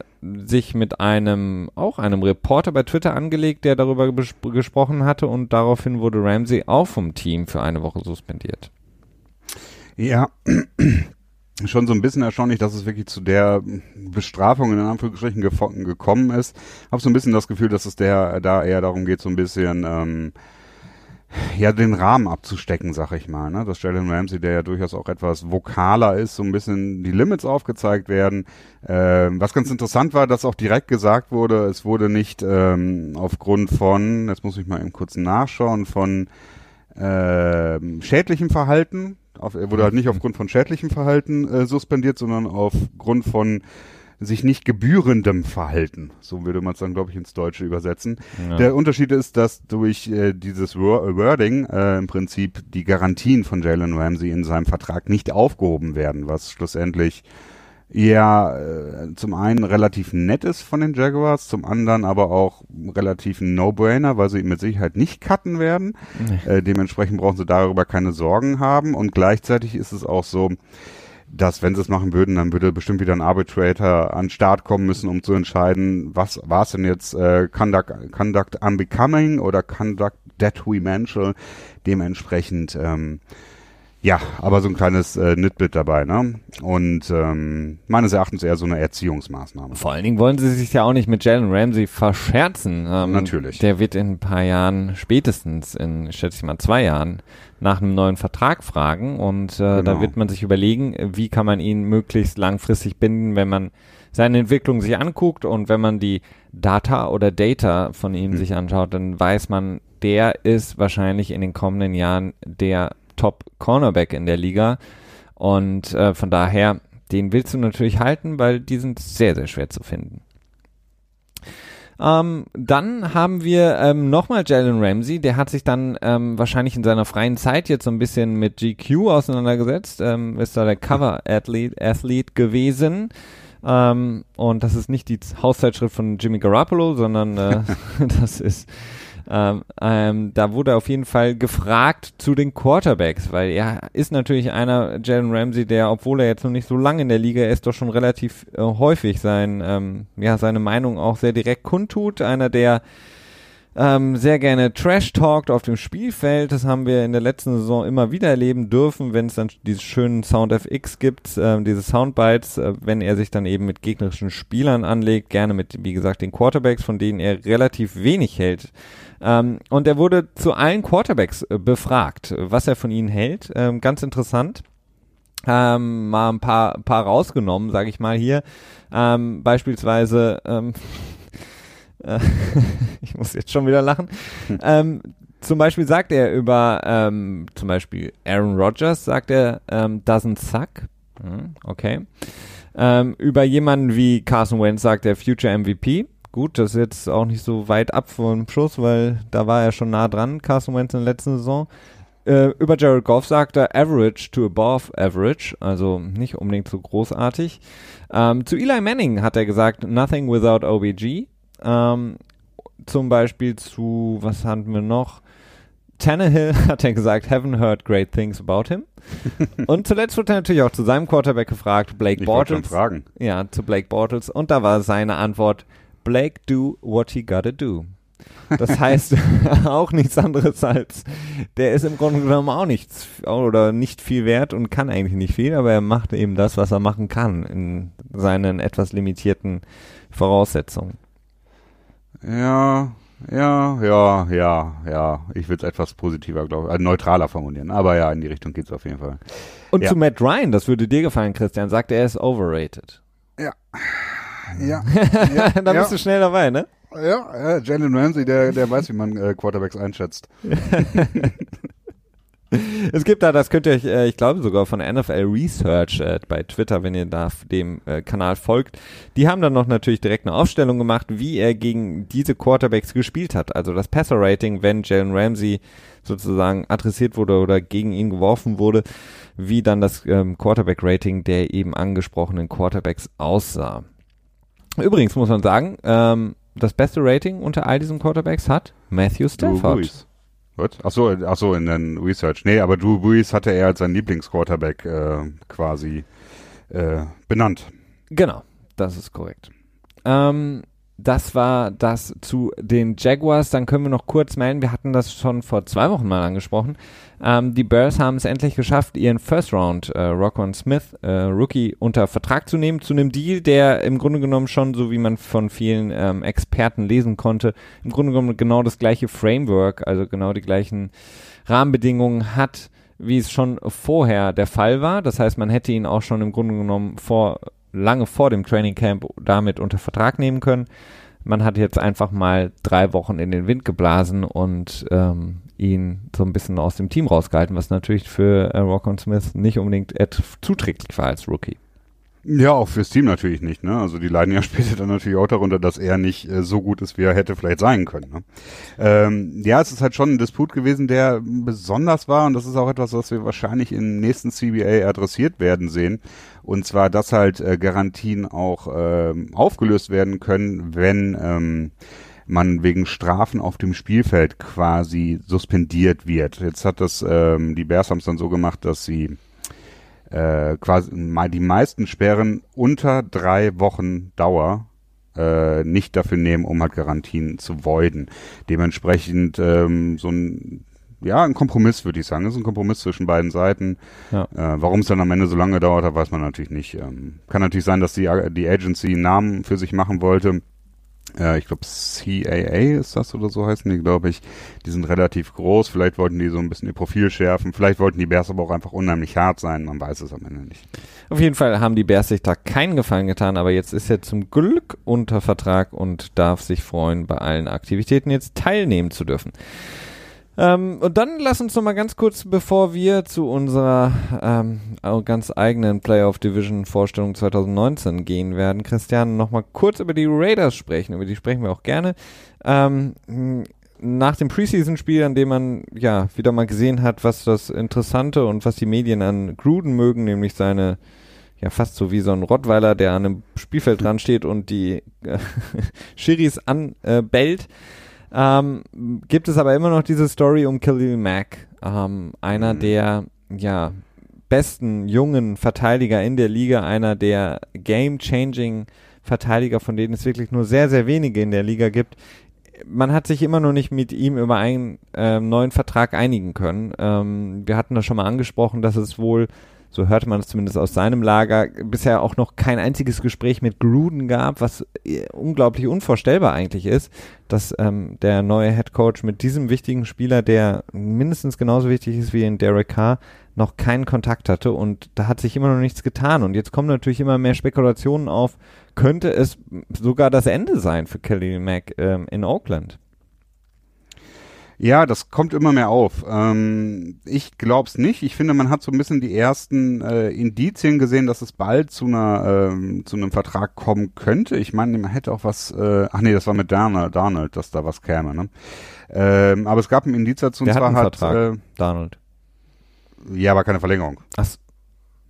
sich mit einem, auch einem Reporter bei Twitter angelegt, der darüber gesprochen hatte und daraufhin wurde Ramsey auch vom Team für eine Woche suspendiert. Ja, schon so ein bisschen erstaunlich, dass es wirklich zu der Bestrafung in Anführungsstrichen gekommen ist. Hab so ein bisschen das Gefühl, dass es der da eher darum geht, so ein bisschen ähm, ja den Rahmen abzustecken, sag ich mal. Ne? Dass Jalen Ramsey, der ja durchaus auch etwas vokaler ist, so ein bisschen die Limits aufgezeigt werden. Ähm, was ganz interessant war, dass auch direkt gesagt wurde, es wurde nicht ähm, aufgrund von, jetzt muss ich mal eben kurz nachschauen, von ähm, schädlichem Verhalten. Auf, er wurde halt nicht aufgrund von schädlichem Verhalten äh, suspendiert, sondern aufgrund von sich nicht gebührendem Verhalten. So würde man es dann, glaube ich, ins Deutsche übersetzen. Ja. Der Unterschied ist, dass durch äh, dieses Wor- Wording äh, im Prinzip die Garantien von Jalen Ramsey in seinem Vertrag nicht aufgehoben werden, was schlussendlich ja äh, zum einen relativ nett ist von den Jaguars, zum anderen aber auch relativ ein No-Brainer, weil sie ihn mit Sicherheit nicht cutten werden. Äh, dementsprechend brauchen sie darüber keine Sorgen haben und gleichzeitig ist es auch so, dass wenn sie es machen würden, dann würde bestimmt wieder ein Arbitrator an den Start kommen müssen, um zu entscheiden, was war es denn jetzt äh, Conduct, Conduct Unbecoming oder Conduct Detrimental. Dementsprechend ähm, ja, aber so ein kleines äh, Nitbit dabei, ne? Und ähm, meines Erachtens eher so eine Erziehungsmaßnahme. Vor allen Dingen wollen sie sich ja auch nicht mit Jalen Ramsey verscherzen. Ähm, Natürlich. Der wird in ein paar Jahren, spätestens in, schätze ich mal, zwei Jahren, nach einem neuen Vertrag fragen. Und äh, da Genau. wird man sich überlegen, wie kann man ihn möglichst langfristig binden, wenn man seine Entwicklung sich anguckt und wenn man die Data oder Data von ihm Hm. sich anschaut, dann weiß man, der ist wahrscheinlich in den kommenden Jahren der Top-Cornerback in der Liga. Und äh, von daher, den willst du natürlich halten, weil die sind sehr, sehr schwer zu finden. Ähm, dann haben wir ähm, nochmal Jalen Ramsey, der hat sich dann ähm, wahrscheinlich in seiner freien Zeit jetzt so ein bisschen mit GQ auseinandergesetzt, ähm, ist da der Cover-Athlete Athlete gewesen. Ähm, und das ist nicht die Hauszeitschrift von Jimmy Garoppolo, sondern äh, das ist ähm, ähm, da wurde auf jeden Fall gefragt zu den Quarterbacks, weil er ist natürlich einer, Jalen Ramsey, der, obwohl er jetzt noch nicht so lange in der Liga ist, doch schon relativ äh, häufig sein, ähm, ja, seine Meinung auch sehr direkt kundtut. Einer, der ähm, sehr gerne Trash talkt auf dem Spielfeld. Das haben wir in der letzten Saison immer wieder erleben dürfen, wenn es dann diese schönen Sound FX gibt, äh, diese Soundbites, äh, wenn er sich dann eben mit gegnerischen Spielern anlegt, gerne mit, wie gesagt, den Quarterbacks, von denen er relativ wenig hält. Ähm, und er wurde zu allen Quarterbacks äh, befragt, was er von ihnen hält. Ähm, ganz interessant. Ähm, mal ein paar, paar rausgenommen, sage ich mal hier. Ähm, beispielsweise ähm, äh, ich muss jetzt schon wieder lachen. Hm. Ähm, zum Beispiel sagt er über ähm, zum Beispiel Aaron Rodgers, sagt er, ähm, doesn't suck. Hm, okay. Ähm, über jemanden wie Carson Wentz sagt er Future MVP. Gut, das ist jetzt auch nicht so weit ab vom Schuss, weil da war er schon nah dran, Carson Wentz in der letzten Saison. Äh, über Jared Goff sagt er Average to above Average, also nicht unbedingt so großartig. Ähm, zu Eli Manning hat er gesagt Nothing without OBG. Ähm, zum Beispiel zu, was hatten wir noch? Tannehill hat er gesagt, haven't heard great things about him. und zuletzt wurde er natürlich auch zu seinem Quarterback gefragt, Blake ich Bortles. Fragen. Ja, zu Blake Bortles. Und da war seine Antwort, Blake do what he gotta do. Das heißt auch nichts anderes als, der ist im Grunde genommen auch nichts oder nicht viel wert und kann eigentlich nicht viel, aber er macht eben das, was er machen kann in seinen etwas limitierten Voraussetzungen. Ja, ja, ja, ja, ja. Ich würde es etwas positiver, glaube ich, äh, neutraler formulieren. Aber ja, in die Richtung geht es auf jeden Fall. Und ja. zu Matt Ryan, das würde dir gefallen, Christian, sagt er ist overrated. Ja. Ja. ja. da bist du schnell dabei, ne? Ja, ja Jalen Ramsey, der, der weiß, wie man äh, Quarterbacks einschätzt. es gibt da, das könnt ihr euch, äh, ich glaube sogar von NFL Research äh, bei Twitter, wenn ihr da dem äh, Kanal folgt, die haben dann noch natürlich direkt eine Aufstellung gemacht, wie er gegen diese Quarterbacks gespielt hat. Also das Passer-Rating, wenn Jalen Ramsey sozusagen adressiert wurde oder gegen ihn geworfen wurde, wie dann das ähm, Quarterback-Rating der eben angesprochenen Quarterbacks aussah. Übrigens muss man sagen, ähm, das beste Rating unter all diesen Quarterbacks hat Matthew Stafford. Was? Ach so, ach so, in den Research. Nee, aber Drew Brees hatte er als sein Lieblingsquarterback äh, quasi äh, benannt. Genau, das ist korrekt. Ähm, das war das zu den Jaguars. Dann können wir noch kurz melden, wir hatten das schon vor zwei Wochen mal angesprochen. Ähm, die Bears haben es endlich geschafft, ihren First Round äh, Rockon Smith äh, Rookie unter Vertrag zu nehmen, zu einem Deal, der im Grunde genommen schon, so wie man von vielen ähm, Experten lesen konnte, im Grunde genommen genau das gleiche Framework, also genau die gleichen Rahmenbedingungen hat, wie es schon vorher der Fall war. Das heißt, man hätte ihn auch schon im Grunde genommen vor lange vor dem Training Camp damit unter Vertrag nehmen können. Man hat jetzt einfach mal drei Wochen in den Wind geblasen und ähm, ihn so ein bisschen aus dem Team rausgehalten, was natürlich für äh, Rockon Smith nicht unbedingt zuträglich war als Rookie. Ja, auch fürs Team natürlich nicht. Ne? Also die leiden ja später dann natürlich auch darunter, dass er nicht äh, so gut ist, wie er hätte vielleicht sein können. Ne? Ähm, ja, es ist halt schon ein Disput gewesen, der besonders war und das ist auch etwas, was wir wahrscheinlich im nächsten CBA adressiert werden sehen. Und zwar, dass halt äh, Garantien auch äh, aufgelöst werden können, wenn ähm, man wegen Strafen auf dem Spielfeld quasi suspendiert wird. Jetzt hat das ähm, die Bears haben es dann so gemacht, dass sie äh, quasi die meisten Sperren unter drei Wochen Dauer äh, nicht dafür nehmen, um halt Garantien zu voiden. Dementsprechend ähm, so ein ja, ein Kompromiss, würde ich sagen. Das ist ein Kompromiss zwischen beiden Seiten. Ja. Äh, Warum es dann am Ende so lange dauert weiß man natürlich nicht. Ähm, kann natürlich sein, dass die, die Agency einen Namen für sich machen wollte äh, ich glaube CAA ist das oder so heißen die, glaube ich. Die sind relativ groß, vielleicht wollten die so ein bisschen ihr Profil schärfen, vielleicht wollten die Bears aber auch einfach unheimlich hart sein, man weiß es am Ende nicht. Auf jeden Fall haben die Bears sich da keinen Gefallen getan, aber jetzt ist er zum Glück unter Vertrag und darf sich freuen, bei allen Aktivitäten jetzt teilnehmen zu dürfen. Ähm, und dann lass uns noch mal ganz kurz, bevor wir zu unserer ähm, ganz eigenen Playoff Division Vorstellung 2019 gehen werden, Christian, noch mal kurz über die Raiders sprechen. Über die sprechen wir auch gerne. Ähm, nach dem Preseason-Spiel, an dem man ja wieder mal gesehen hat, was das Interessante und was die Medien an Gruden mögen, nämlich seine ja fast so wie so ein Rottweiler, der an einem Spielfeld dran steht und die äh, Schiris anbellt. Äh, ähm, gibt es aber immer noch diese Story um Khalil Mack, ähm, einer mhm. der ja besten jungen Verteidiger in der Liga, einer der game-changing Verteidiger, von denen es wirklich nur sehr, sehr wenige in der Liga gibt. Man hat sich immer noch nicht mit ihm über einen äh, neuen Vertrag einigen können. Ähm, wir hatten das schon mal angesprochen, dass es wohl so hörte man es zumindest aus seinem Lager, bisher auch noch kein einziges Gespräch mit Gruden gab, was äh, unglaublich unvorstellbar eigentlich ist, dass ähm, der neue Head Coach mit diesem wichtigen Spieler, der mindestens genauso wichtig ist wie in Derek Carr, noch keinen Kontakt hatte. Und da hat sich immer noch nichts getan. Und jetzt kommen natürlich immer mehr Spekulationen auf, könnte es sogar das Ende sein für Kelly Mack ähm, in Oakland? Ja, das kommt immer mehr auf. Ähm, ich glaub's nicht. Ich finde, man hat so ein bisschen die ersten äh, Indizien gesehen, dass es bald zu einer ähm, zu einem Vertrag kommen könnte. Ich meine, man hätte auch was. Äh, ach nee, das war mit Darnold, Darnold dass da was käme. Ne? Ähm, aber es gab ein Indiz dazu. und zwar hat, Vertrag, äh, Donald. Ja, aber keine Verlängerung. Ach,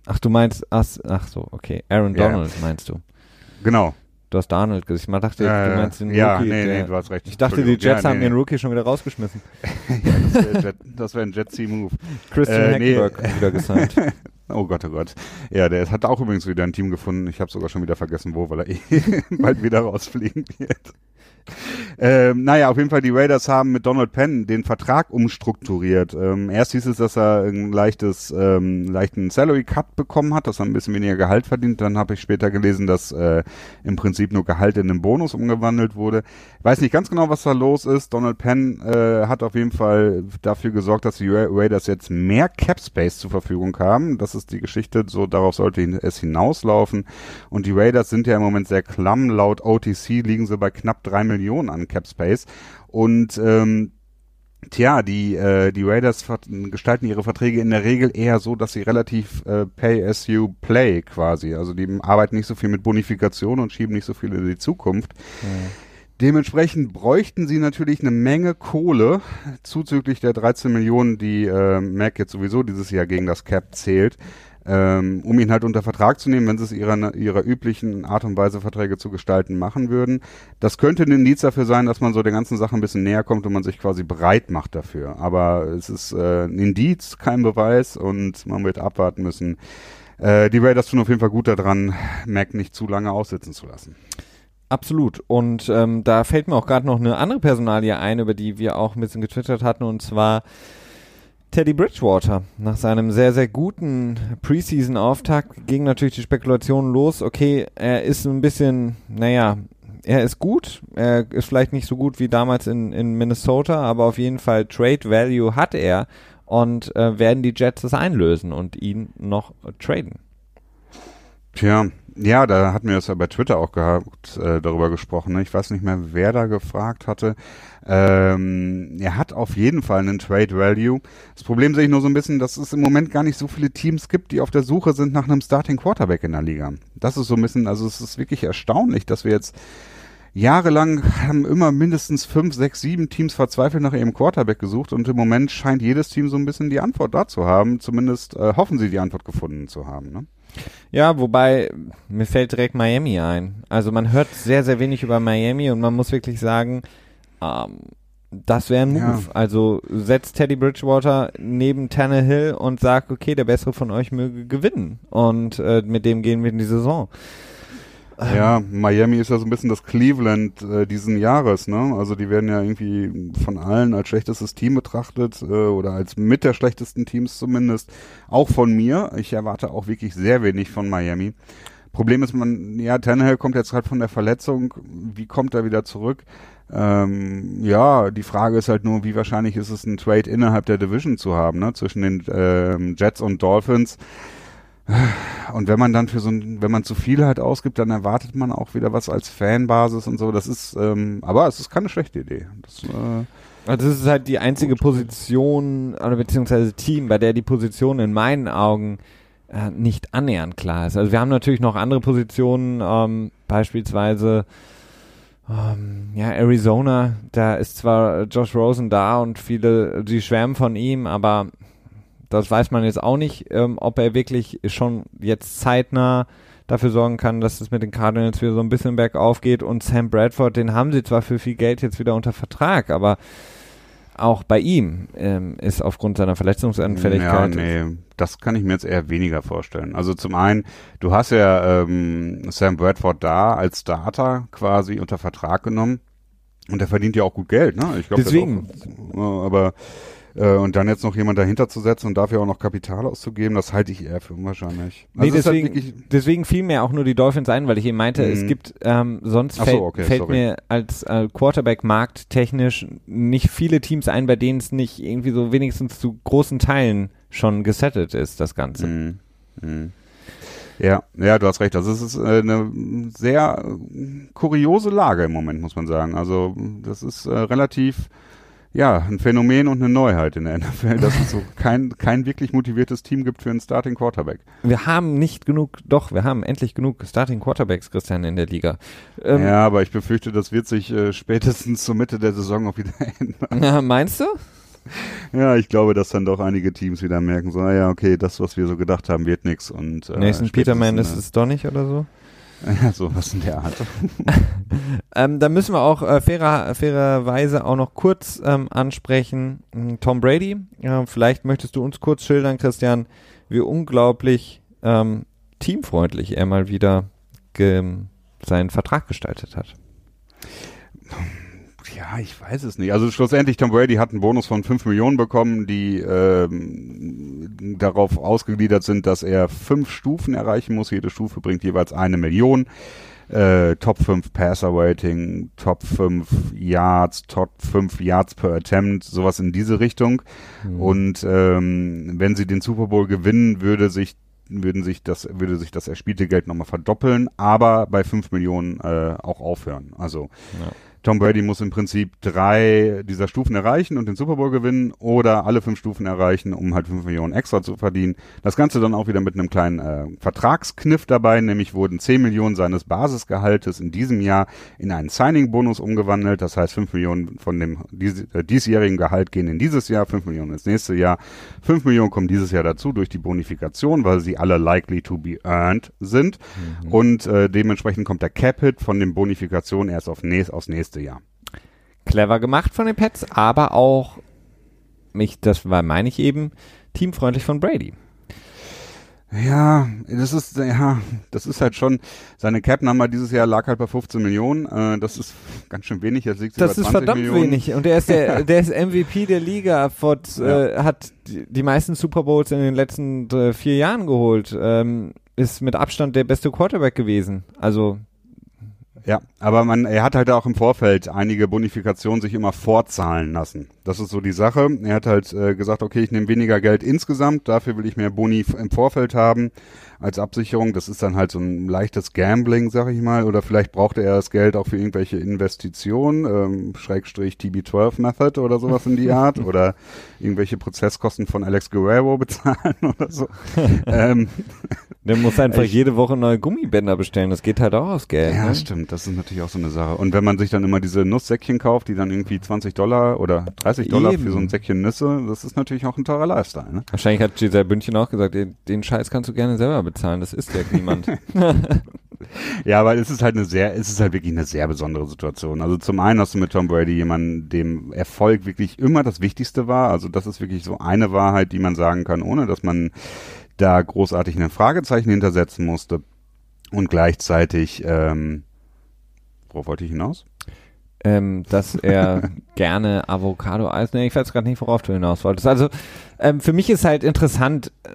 ach du meinst, ach, ach so, okay. Aaron Donald ja. meinst du? Genau. Du hast Darnold gesagt. Ich dachte, ja, du meinst den ja, Rookie. Ja, nee, nee, du hast recht. Ich dachte, die Jets ja, haben nee, den Rookie schon wieder rausgeschmissen. ja, das wäre wär ein Jet-C-Move. Christian äh, Hackenberg nee. wieder gesigned. Oh Gott, oh Gott. Ja, der hat auch übrigens wieder ein Team gefunden. Ich habe sogar schon wieder vergessen, wo, weil er eh bald wieder rausfliegen wird. Ähm, naja, auf jeden Fall, die Raiders haben mit Donald Penn den Vertrag umstrukturiert. Ähm, erst hieß es, dass er ein leichtes, ähm, leichten Salary Cut bekommen hat, dass er ein bisschen weniger Gehalt verdient. Dann habe ich später gelesen, dass äh, im Prinzip nur Gehalt in den Bonus umgewandelt wurde. Ich weiß nicht ganz genau, was da los ist. Donald Penn äh, hat auf jeden Fall dafür gesorgt, dass die Raiders jetzt mehr Cap Space zur Verfügung haben. Das ist die Geschichte, so darauf sollte es hinauslaufen. Und die Raiders sind ja im Moment sehr klamm. Laut OTC liegen sie bei knapp drei Millionen an Cap Space. Und ähm, Tja, die, äh, die Raiders gestalten ihre Verträge in der Regel eher so, dass sie relativ äh, pay as you play quasi. Also die arbeiten nicht so viel mit Bonifikation und schieben nicht so viel in die Zukunft. Mhm. Dementsprechend bräuchten sie natürlich eine Menge Kohle, zuzüglich der 13 Millionen, die äh, Mac jetzt sowieso dieses Jahr gegen das Cap zählt, ähm, um ihn halt unter Vertrag zu nehmen, wenn sie es ihrer, ihrer üblichen Art und Weise Verträge zu gestalten machen würden. Das könnte ein Indiz dafür sein, dass man so der ganzen Sache ein bisschen näher kommt und man sich quasi bereit macht dafür. Aber es ist äh, ein Indiz, kein Beweis und man wird abwarten müssen. Äh, die Raiders tun auf jeden Fall gut daran, Mac nicht zu lange aussitzen zu lassen. Absolut. Und ähm, da fällt mir auch gerade noch eine andere Personalie ein, über die wir auch ein bisschen getwittert hatten, und zwar Teddy Bridgewater. Nach seinem sehr, sehr guten Preseason-Auftakt ging natürlich die Spekulation los, okay, er ist ein bisschen, naja, er ist gut, er ist vielleicht nicht so gut wie damals in, in Minnesota, aber auf jeden Fall Trade Value hat er und äh, werden die Jets das einlösen und ihn noch traden. Tja, ja, da hatten wir es ja bei Twitter auch gehabt, äh, darüber gesprochen. Ne? Ich weiß nicht mehr, wer da gefragt hatte. Ähm, er hat auf jeden Fall einen Trade Value. Das Problem sehe ich nur so ein bisschen, dass es im Moment gar nicht so viele Teams gibt, die auf der Suche sind nach einem Starting Quarterback in der Liga. Das ist so ein bisschen, also es ist wirklich erstaunlich, dass wir jetzt jahrelang haben immer mindestens fünf, sechs, sieben Teams verzweifelt nach ihrem Quarterback gesucht und im Moment scheint jedes Team so ein bisschen die Antwort dazu haben. Zumindest äh, hoffen sie, die Antwort gefunden zu haben. Ne? Ja, wobei mir fällt direkt Miami ein. Also man hört sehr, sehr wenig über Miami und man muss wirklich sagen, ähm, das wäre ein Move. Ja. Also setzt Teddy Bridgewater neben Tannehill und sagt, okay, der Bessere von euch möge gewinnen. Und äh, mit dem gehen wir in die Saison. Ja, Miami ist ja so ein bisschen das Cleveland äh, diesen Jahres, ne? Also die werden ja irgendwie von allen als schlechtestes Team betrachtet äh, oder als mit der schlechtesten Teams zumindest. Auch von mir. Ich erwarte auch wirklich sehr wenig von Miami. Problem ist, man, ja, Tannehill kommt jetzt halt von der Verletzung. Wie kommt er wieder zurück? Ähm, ja, die Frage ist halt nur, wie wahrscheinlich ist es, ein Trade innerhalb der Division zu haben, ne? Zwischen den ähm, Jets und Dolphins. Und wenn man dann für so ein, wenn man zu viel halt ausgibt, dann erwartet man auch wieder was als Fanbasis und so. Das ist, ähm, aber es ist keine schlechte Idee. Das, äh, Also das ist halt die einzige Position oder beziehungsweise Team, bei der die Position in meinen Augen äh, nicht annähernd klar ist. Also wir haben natürlich noch andere Positionen, ähm, beispielsweise ähm, ja, Arizona, da ist zwar Josh Rosen da und viele, die schwärmen von ihm, aber das weiß man jetzt auch nicht, ähm, ob er wirklich schon jetzt zeitnah dafür sorgen kann, dass es mit den Cardinals wieder so ein bisschen bergauf geht. Und Sam Bradford, den haben sie zwar für viel Geld jetzt wieder unter Vertrag, aber auch bei ihm ähm, ist aufgrund seiner Verletzungsanfälligkeit. Ja, nee, das kann ich mir jetzt eher weniger vorstellen. Also zum einen, du hast ja ähm, Sam Bradford da als Starter quasi unter Vertrag genommen und der verdient ja auch gut Geld, ne? Ich glaube, deswegen. Auch, aber äh, und dann jetzt noch jemand dahinter zu setzen und dafür auch noch Kapital auszugeben, das halte ich eher für unwahrscheinlich. Also nee, deswegen, halt deswegen fiel mir auch nur die Dolphins ein, weil ich eben meinte, mhm. es gibt, ähm, sonst so, fällt, okay, fällt mir als äh, Quarterback-Markt technisch nicht viele Teams ein, bei denen es nicht irgendwie so wenigstens zu großen Teilen schon gesettet ist, das Ganze. Mhm. Mhm. Ja, ja, du hast recht. Also es ist äh, eine sehr kuriose Lage im Moment, muss man sagen. Also das ist äh, relativ ja, ein Phänomen und eine Neuheit in der NFL, dass es so kein, kein wirklich motiviertes Team gibt für einen Starting Quarterback. Wir haben nicht genug, doch, wir haben endlich genug Starting Quarterbacks, Christian, in der Liga. Ähm, ja, aber ich befürchte, das wird sich äh, spätestens zur Mitte der Saison auch wieder ändern. Ja, meinst du? Ja, ich glaube, dass dann doch einige Teams wieder merken, so, naja, okay, das, was wir so gedacht haben, wird nix. Und, äh, Nathan Peterman ist es doch nicht oder so? Ja, sowas in der Art. ähm, da müssen wir auch äh, fairer, fairerweise auch noch kurz ähm, ansprechen. Hm, Tom Brady, äh, vielleicht möchtest du uns kurz schildern, Christian, wie unglaublich ähm, teamfreundlich er mal wieder seinen Vertrag gestaltet hat. Ja, ich weiß es nicht. Also schlussendlich, Tom Brady hat einen Bonus von 5 Millionen bekommen, die ähm, darauf ausgegliedert sind, dass er fünf Stufen erreichen muss. Jede Stufe bringt jeweils eine Million. Äh, Top 5 Passer Rating, Top 5 Yards, Top 5 Yards per Attempt, sowas in diese Richtung. Mhm. Und ähm, wenn sie den Super Bowl gewinnen, würde sich würden sich das, würde sich das erspielte Geld nochmal verdoppeln, aber bei 5 Millionen äh, auch aufhören. Also ja. Tom Brady muss im Prinzip drei dieser Stufen erreichen und den Super Bowl gewinnen oder alle fünf Stufen erreichen, um halt fünf Millionen extra zu verdienen. Das Ganze dann auch wieder mit einem kleinen äh, Vertragskniff dabei, nämlich wurden zehn Millionen seines Basisgehaltes in diesem Jahr in einen Signing-Bonus umgewandelt. Das heißt, fünf Millionen von dem dies, äh, diesjährigen Gehalt gehen in dieses Jahr, fünf Millionen ins nächste Jahr. Fünf Millionen kommen dieses Jahr dazu durch die Bonifikation, weil sie alle likely to be earned sind. Mhm. Und äh, dementsprechend kommt der Cap-Hit von den Bonifikationen erst auf nächst, aus nächstes nächste Jahr. Clever gemacht von den Pets, aber auch, mich, das war, meine ich eben, teamfreundlich von Brady. Ja, das ist ja, das ist halt schon seine Cap Number dieses Jahr lag halt bei 15 Millionen. Äh, das ist ganz schön wenig. Jetzt liegt sie das bei 20 ist verdammt Millionen. wenig. Und er ist der, der ist MVP der Liga. Ford, ja. äh, hat die, die, meisten Super Bowls in den letzten äh, vier Jahren geholt. Ähm, ist mit Abstand der beste Quarterback gewesen. Also ja, aber man, er hat halt auch im Vorfeld einige Bonifikationen sich immer vorzahlen lassen. Das ist so die Sache. Er hat halt äh, gesagt, okay, ich nehme weniger Geld insgesamt, dafür will ich mehr Boni im Vorfeld haben als Absicherung. Das ist dann halt so ein leichtes Gambling, sag ich mal. Oder vielleicht brauchte er das Geld auch für irgendwelche Investitionen, ähm, Schrägstrich TB12 Method oder sowas in die Art. oder irgendwelche Prozesskosten von Alex Guerrero bezahlen oder so. ähm, der muss einfach ich, jede Woche neue Gummibänder bestellen. Das geht halt auch aus Geld. Ja, ne? stimmt. Das ist natürlich auch so eine Sache. Und wenn man sich dann immer diese Nusssäckchen kauft, die dann irgendwie 20 Dollar oder 30 Dollar Eben. für so ein Säckchen Nüsse, das ist natürlich auch ein teurer Lifestyle. Ne? Wahrscheinlich hat Giselle Bündchen auch gesagt, den, den Scheiß kannst du gerne selber bezahlen. Das ist ja niemand. ja, aber es ist halt eine sehr, es ist halt wirklich eine sehr besondere Situation. Also zum einen hast du mit Tom Brady jemanden, dem Erfolg wirklich immer das Wichtigste war. Also das ist wirklich so eine Wahrheit, die man sagen kann, ohne dass man da großartig ein Fragezeichen hintersetzen musste. Und gleichzeitig, ähm, worauf wollte ich hinaus? Ähm, dass er gerne Avocado-Eis, nee, ich weiß gerade nicht, worauf du hinaus wolltest. Also, ähm, für mich ist halt interessant, äh,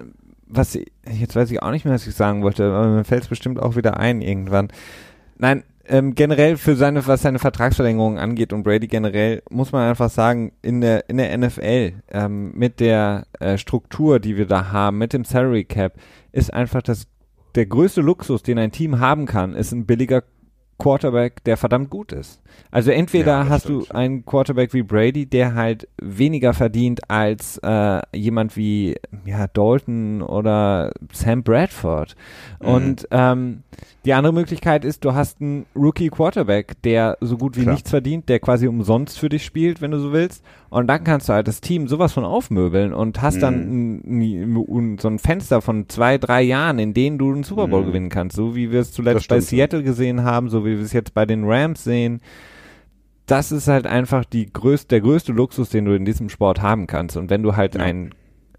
was, jetzt weiß ich auch nicht mehr, was ich sagen wollte, aber mir fällt es bestimmt auch wieder ein irgendwann. Nein, ähm, generell für seine, was seine Vertragsverlängerung angeht und Brady generell, muss man einfach sagen, in der, in der NFL, ähm, mit der äh, Struktur, die wir da haben, mit dem Salary Cap, ist einfach das, der größte Luxus, den ein Team haben kann, ist ein billiger Quarterback, der verdammt gut ist. Also entweder Ja, hast stimmt. du einen Quarterback wie Brady, der halt weniger verdient als äh, jemand wie ja, Dalton oder Sam Bradford. Mhm. Und ähm, die andere Möglichkeit ist, du hast einen Rookie Quarterback, der so gut wie Klar. nichts verdient, der quasi umsonst für dich spielt, wenn du so willst. Und dann kannst du halt das Team sowas von aufmöbeln und hast dann Mhm. ein, ein, so ein Fenster von zwei, drei Jahren, in denen du einen Super Bowl Mhm. gewinnen kannst. So wie wir es zuletzt bei. Seattle gesehen haben, so wie wir es jetzt bei den Rams sehen. Das ist halt einfach die größte, der größte Luxus, den du in diesem Sport haben kannst. Und wenn du halt Ja. einen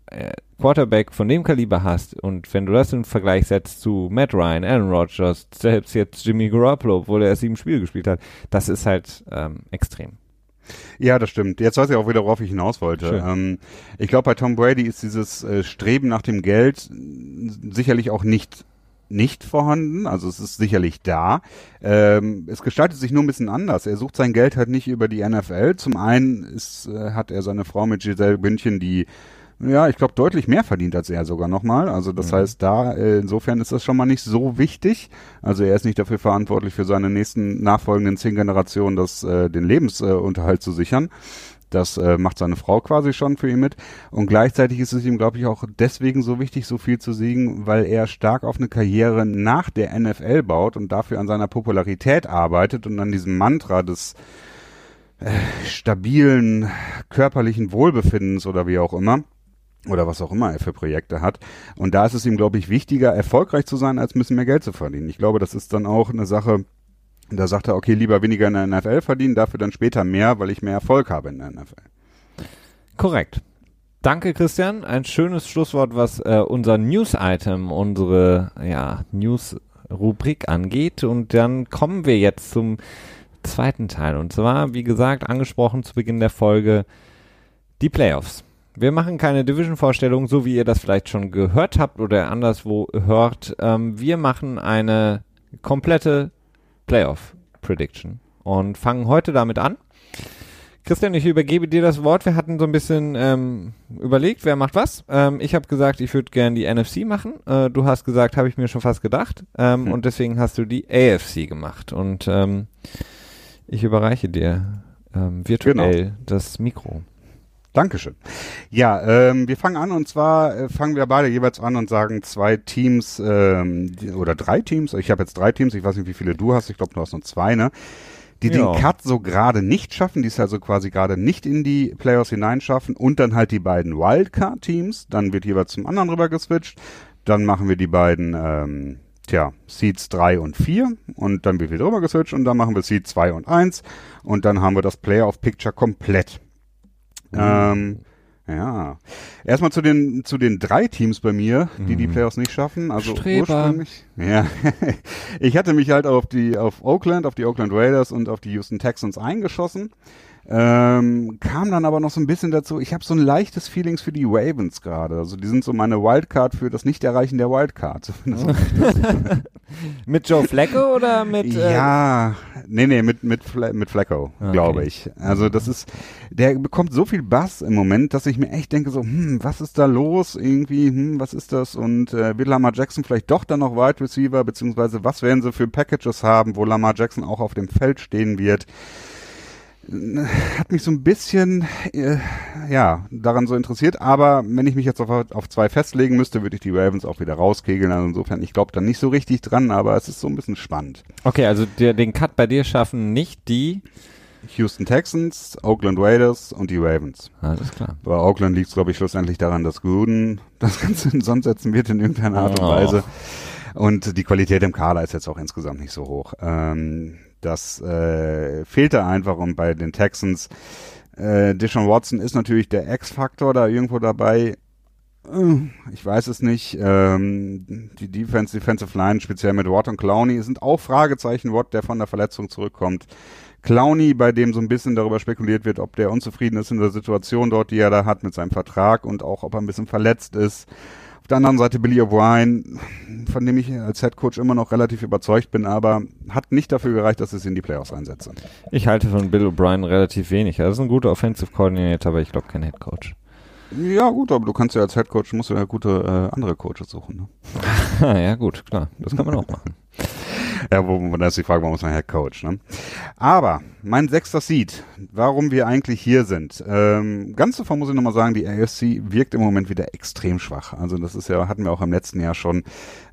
äh, Quarterback von dem Kaliber hast und wenn du das im Vergleich setzt zu Matt Ryan, Aaron Rodgers, selbst jetzt Jimmy Garoppolo, obwohl er erst sieben Spiele gespielt hat, das ist halt ähm, extrem. Ja, das stimmt. Jetzt weiß ich auch wieder, worauf ich hinaus wollte. Ähm, ich glaube, bei Tom Brady ist dieses äh, Streben nach dem Geld äh, sicherlich auch nicht nicht vorhanden, also es ist sicherlich da. Ähm, es gestaltet sich nur ein bisschen anders. Er sucht sein Geld halt nicht über die NFL. Zum einen ist, äh, hat er seine Frau mit Giselle Bündchen, die ja, ich glaube, deutlich mehr verdient als er sogar nochmal. Also das Mhm. heißt, da äh, insofern ist das schon mal nicht so wichtig. Also er ist nicht dafür verantwortlich, für seine nächsten nachfolgenden zehn Generationen das, äh, den Lebensunterhalt Unterhalt zu sichern. Das äh, macht seine Frau quasi schon für ihn mit. Und gleichzeitig ist es ihm, glaube ich, auch deswegen so wichtig, so viel zu siegen, weil er stark auf eine Karriere nach der NFL baut und dafür an seiner Popularität arbeitet und an diesem Mantra des äh, stabilen körperlichen Wohlbefindens oder wie auch immer oder was auch immer er für Projekte hat. Und da ist es ihm, glaube ich, wichtiger, erfolgreich zu sein, als ein bisschen mehr Geld zu verdienen. Ich glaube, das ist dann auch eine Sache, da sagt er, okay, lieber weniger in der NFL verdienen, dafür dann später mehr, weil ich mehr Erfolg habe in der NFL. Korrekt. Danke, Christian. Ein schönes Schlusswort, was äh, unser News-Item, unsere ja, News-Rubrik angeht. Und dann kommen wir jetzt zum zweiten Teil. Und zwar, wie gesagt, angesprochen zu Beginn der Folge, die Playoffs. Wir machen keine Division-Vorstellung, so wie ihr das vielleicht schon gehört habt oder anderswo hört. Ähm, wir machen eine komplette Playoff-Prediction und fangen heute damit an. Christian, ich übergebe dir das Wort. Wir hatten so ein bisschen ähm, überlegt, wer macht was. Ähm, ich habe gesagt, ich würde gerne die NFC machen. Äh, du hast gesagt, habe ich mir schon fast gedacht. Ähm, Hm. Und deswegen hast du die AFC gemacht. Und ähm, ich überreiche dir ähm, virtuell das Mikro. Dankeschön. Ja, ähm, wir fangen an und zwar äh, fangen wir beide jeweils an und sagen zwei Teams ähm, oder drei Teams. Ich habe jetzt drei Teams, ich weiß nicht, wie viele du hast, ich glaube, du hast nur zwei, ne? Die Ja. den Cut so gerade nicht schaffen, die es also quasi gerade nicht in die Playoffs hineinschaffen und dann halt die beiden Wildcard-Teams, dann wird jeweils zum anderen rüber geswitcht, dann machen wir die beiden ähm, Tja, Seeds 3 und 4 und dann wird wieder drüber geswitcht und dann machen wir Seed 2 und 1 und dann haben wir das Playoff-Picture komplett. Ähm, ja. Erstmal zu den zu den drei Teams bei mir, die die Mhm. Playoffs nicht schaffen. Also Streber. ursprünglich. Ja. ich hatte mich halt auf die auf Oakland, auf die Oakland Raiders und auf die Houston Texans eingeschossen. Ähm, kam dann aber noch so ein bisschen dazu, ich habe so ein leichtes Feelings für die Ravens gerade. Also die sind so meine Wildcard für das Nicht-Erreichen der Wildcard. Mit Joe Flacco oder mit äh, ja, nee, nee, mit, mit, Fla mit Flacco, Okay. glaube ich. Also das ist, der bekommt so viel Bass im Moment, dass ich mir echt denke so, hm, was ist da los irgendwie, hm, was ist das? Und äh, wird Lamar Jackson vielleicht doch dann noch Wide Receiver, beziehungsweise was werden sie für Packages haben, wo Lamar Jackson auch auf dem Feld stehen wird? Hat mich so ein bisschen, äh, ja, daran so interessiert, aber wenn ich mich jetzt auf, auf zwei festlegen müsste, würde ich die Ravens auch wieder rauskegeln. Also insofern, ich glaube da nicht so richtig dran, aber es ist so ein bisschen spannend. Okay, also der, den Cut bei dir schaffen nicht die. Houston Texans, Oakland Raiders und die Ravens. Alles klar. Bei Oakland liegt es, glaube ich, schlussendlich daran, dass Gruden das Ganze in Sand setzen wird in irgendeiner Art und Oh. Weise. Und die Qualität im Kader ist jetzt auch insgesamt nicht so hoch. Ähm, das äh, fehlte einfach und bei den Texans, äh, Deshaun Watson ist natürlich der X-Faktor da irgendwo dabei. Äh, Ich weiß es nicht. Ähm, die Defense, Defensive Line, speziell mit Watt und Clowney, sind auch Fragezeichen. Watt, der von der Verletzung zurückkommt. Clowney, bei dem so ein bisschen darüber spekuliert wird, ob der unzufrieden ist in der Situation dort, die er da hat mit seinem Vertrag und auch ob er ein bisschen verletzt ist. Auf der anderen Seite Billy O'Brien, von dem ich als Head Coach immer noch relativ überzeugt bin, aber hat nicht dafür gereicht, dass es in die Playoffs einsetze. Ich halte von Bill O'Brien relativ wenig. Er ist ein guter Offensive Coordinator, aber ich glaube kein Head Coach. Ja gut, aber du kannst ja als Head Coach, musst du ja gute äh, andere Coaches suchen. Ne? ja, gut, klar. Das kann man auch machen. Ja, wo, da ist die Frage, warum ist man Head Coach, ne? Aber, mein sechster Seed, warum wir eigentlich hier sind. Ähm, ganz zuvor muss ich nochmal sagen, die AFC wirkt im Moment wieder extrem schwach. Also das ist ja, hatten wir auch im letzten Jahr schon,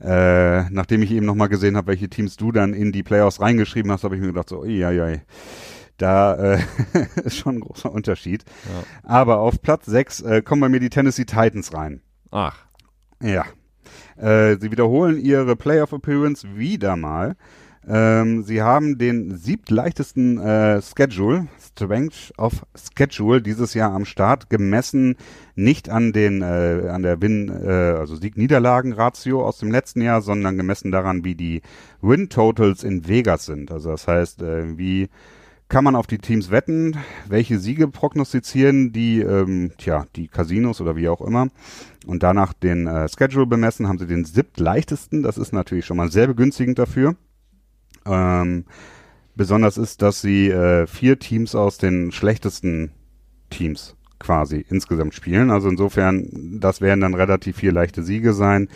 äh, nachdem ich eben nochmal gesehen habe, welche Teams du dann in die Playoffs reingeschrieben hast, habe ich mir gedacht, so, ja, ja, da äh, ist schon ein großer Unterschied. Ja. Aber auf Platz 6 äh, kommen bei mir die Tennessee Titans rein. Ach. Ja. Äh, sie wiederholen ihre Playoff Appearance wieder mal. Ähm, sie haben den siebtleichtesten äh, Schedule, Strength of Schedule dieses Jahr am Start, gemessen nicht an den äh, an der Win, äh, also Sieg-Niederlagen-Ratio aus dem letzten Jahr, sondern gemessen daran, wie die Win-Totals in Vegas sind. Also das heißt, äh, wie kann man auf die Teams wetten, welche Siege prognostizieren die, ähm, tja, die Casinos oder wie auch immer. Und danach den äh, Schedule bemessen, haben sie den siebtleichtesten. Das ist natürlich schon mal sehr begünstigend dafür. Ähm, besonders ist, dass sie äh, vier Teams aus den schlechtesten Teams quasi insgesamt spielen. Also insofern, das werden dann relativ vier leichte Siege sein.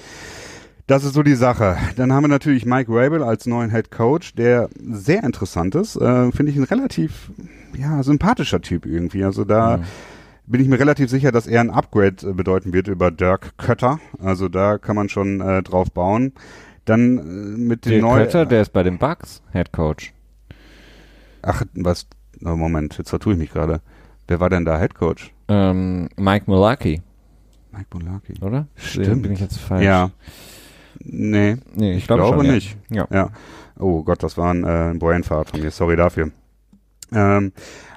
Das ist so die Sache. Dann haben wir natürlich Mike Rabel als neuen Head Coach, der sehr interessant ist. Äh, Finde ich ein relativ ja, sympathischer Typ irgendwie. Also da mhm. Bin ich mir relativ sicher, dass er ein Upgrade äh, bedeuten wird über Dirk Kötter. Also da kann man schon äh, drauf bauen. Dann äh, mit dem neuen. Kötter, der ist bei den Bucks Head Coach. Ach, was? Oh, Moment, jetzt vertue ich mich gerade. Wer war denn da Head Coach? Ähm, Mike Mulaki. Mike Mulaki. Oder? Stimmt. Bin ich jetzt falsch? Ja. Nee, nee ich, ich glaube schon, nicht. Ja. ja. Oh Gott, das war ein, äh, Brainfart von mir. Sorry dafür. Ähm,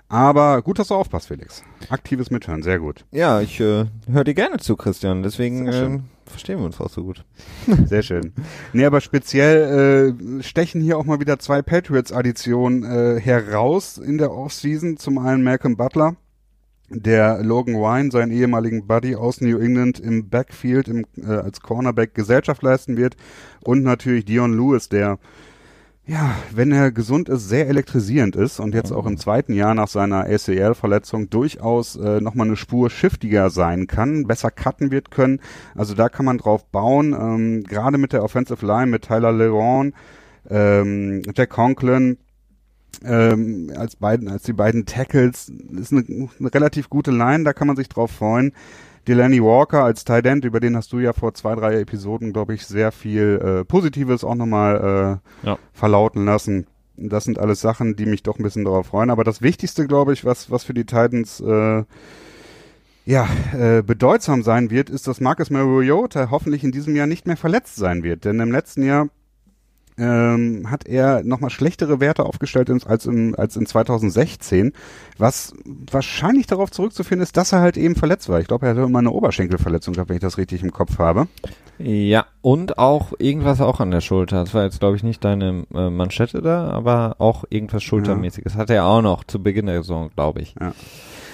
aber gut, dass du aufpasst, Felix. Aktives Mithören, sehr gut. Ja, ich äh, höre dir gerne zu, Christian. Deswegen äh, verstehen wir uns auch so gut. Sehr schön. Nee, aber speziell äh, stechen hier auch mal wieder zwei Patriots-Additionen äh, heraus in der Offseason. Zum einen Malcolm Butler der Logan Wine, seinen ehemaligen Buddy aus New England, im Backfield im, äh, als Cornerback Gesellschaft leisten wird. Und natürlich Dion Lewis, der, ja, wenn er gesund ist, sehr elektrisierend ist und jetzt auch im zweiten Jahr nach seiner ACL-Verletzung durchaus äh, nochmal eine Spur shiftiger sein kann, besser cutten wird können. Also da kann man drauf bauen. Ähm, Gerade mit der Offensive Line, mit Tyler Leron, ähm, Jack Conklin, ähm, als beiden, als die beiden Tackles. Ist eine, eine relativ gute Line, da kann man sich drauf freuen. Delaney Walker als Tight End, über den hast du ja vor zwei, drei Episoden, glaube ich, sehr viel äh, Positives auch nochmal äh, ja. verlauten lassen. Das sind alles Sachen, die mich doch ein bisschen darauf freuen. Aber das Wichtigste, glaube ich, was, was für die Titans äh, ja, äh, bedeutsam sein wird, ist, dass Marcus Mariota hoffentlich in diesem Jahr nicht mehr verletzt sein wird. Denn im letzten Jahr ähm, hat er nochmal schlechtere Werte aufgestellt als, im, als in 2016, was wahrscheinlich darauf zurückzuführen ist, dass er halt eben verletzt war. Ich glaube, er hatte immer eine Oberschenkelverletzung gehabt, wenn ich das richtig im Kopf habe. Ja, und auch irgendwas auch an der Schulter. Das war jetzt, glaube ich, nicht deine äh, Manschette da, aber auch irgendwas Schultermäßiges. Ja. Hatte er auch noch zu Beginn der Saison, glaube ich. Ja.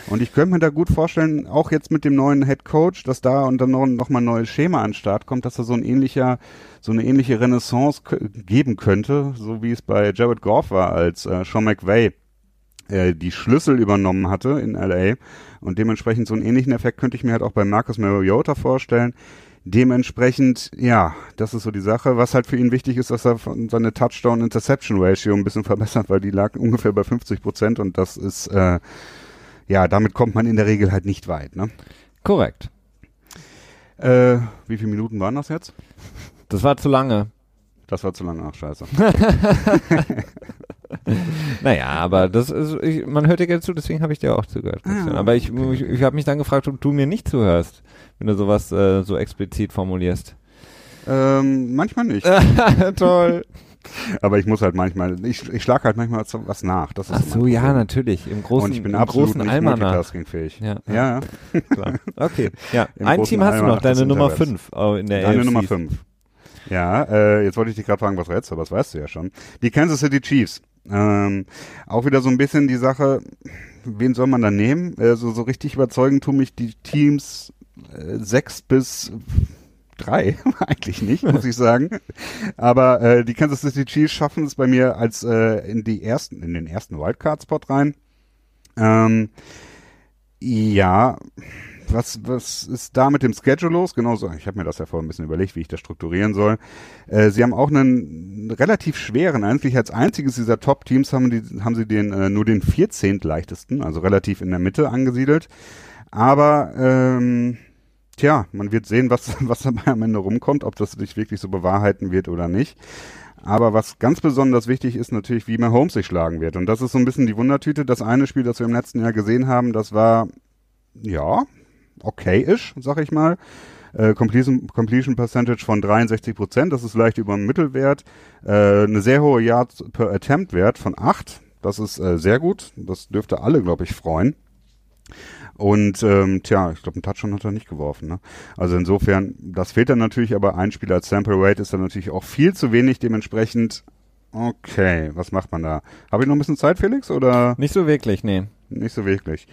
Und ich könnte mir da gut vorstellen, auch jetzt mit dem neuen Head Coach, dass da und dann noch, noch mal ein neues Schema an den Start kommt, dass da so ein ähnlicher, so eine ähnliche Renaissance geben könnte, so wie es bei Jared Goff war, als äh, Sean McVay äh, die Schlüssel übernommen hatte in LA. Und dementsprechend so einen ähnlichen Effekt könnte ich mir halt auch bei Marcus Mariota vorstellen. Dementsprechend, ja, das ist so die Sache. Was halt für ihn wichtig ist, dass er seine Touchdown-Interception-Ratio ein bisschen verbessert, weil die lag ungefähr bei 50 Prozent und das ist äh, ja, damit kommt man in der Regel halt nicht weit, ne? Korrekt. Äh, wie viele Minuten waren das jetzt? Das war zu lange. Das war zu lange, ach scheiße. naja, aber das ist, ich, man hört dir gerne zu, deswegen habe ich dir auch zugehört. Ah, aber ich, okay. ich, ich habe mich dann gefragt, ob du mir nicht zuhörst, wenn du sowas äh, so explizit formulierst. Ähm, manchmal nicht. Toll. Aber ich muss halt manchmal, ich, ich schlage halt manchmal was nach. Das ist Ach so, ja, natürlich. Im großen, Und ich bin absolut nicht multitaskingfähig. Ja, ja. ja. Klar. Okay, ja. Im Ein Team hast du noch, deine Nummer 5 oh, in der Deine AFC. Nummer 5. Ja, äh, jetzt wollte ich dich gerade fragen, was rätst du, aber das weißt du ja schon. Die Kansas City Chiefs. Ähm, auch wieder so ein bisschen die Sache, wen soll man da nehmen? Äh, so, so richtig überzeugend tun mich die Teams äh, sechs bis drei, eigentlich nicht, muss ich sagen. Aber äh, die Kansas City Chiefs schaffen es bei mir als äh, in die ersten, in den ersten Wildcard-Spot rein. Ähm, ja, was, was ist da mit dem Schedule los? Genauso, ich habe mir das ja vorhin ein bisschen überlegt, wie ich das strukturieren soll. Äh, sie haben auch einen relativ schweren, eigentlich als einziges dieser Top-Teams haben, die, haben sie den äh, nur den 14. leichtesten, also relativ in der Mitte angesiedelt. Aber ähm, tja, man wird sehen, was, was dabei am Ende rumkommt, ob das sich wirklich so bewahrheiten wird oder nicht. Aber was ganz besonders wichtig ist natürlich, wie Mahomes sich schlagen wird. Und das ist so ein bisschen die Wundertüte. Das eine Spiel, das wir im letzten Jahr gesehen haben, das war, ja, okay-ish, sag ich mal. Äh, Completion, Completion Percentage von 63 Prozent, das ist leicht über dem Mittelwert. Äh, eine sehr hohe Yards per Attempt Wert von 8, das ist äh, sehr gut. Das dürfte alle, glaube ich, freuen. Und ähm, tja, ich glaube, einen Touchdown hat er nicht geworfen. Ne? Also insofern, das fehlt dann natürlich, aber ein Spieler als Sample Rate ist dann natürlich auch viel zu wenig. Dementsprechend, okay, was macht man da? Habe ich noch ein bisschen Zeit, Felix? Oder? Nicht so wirklich, nee. Nicht so wirklich.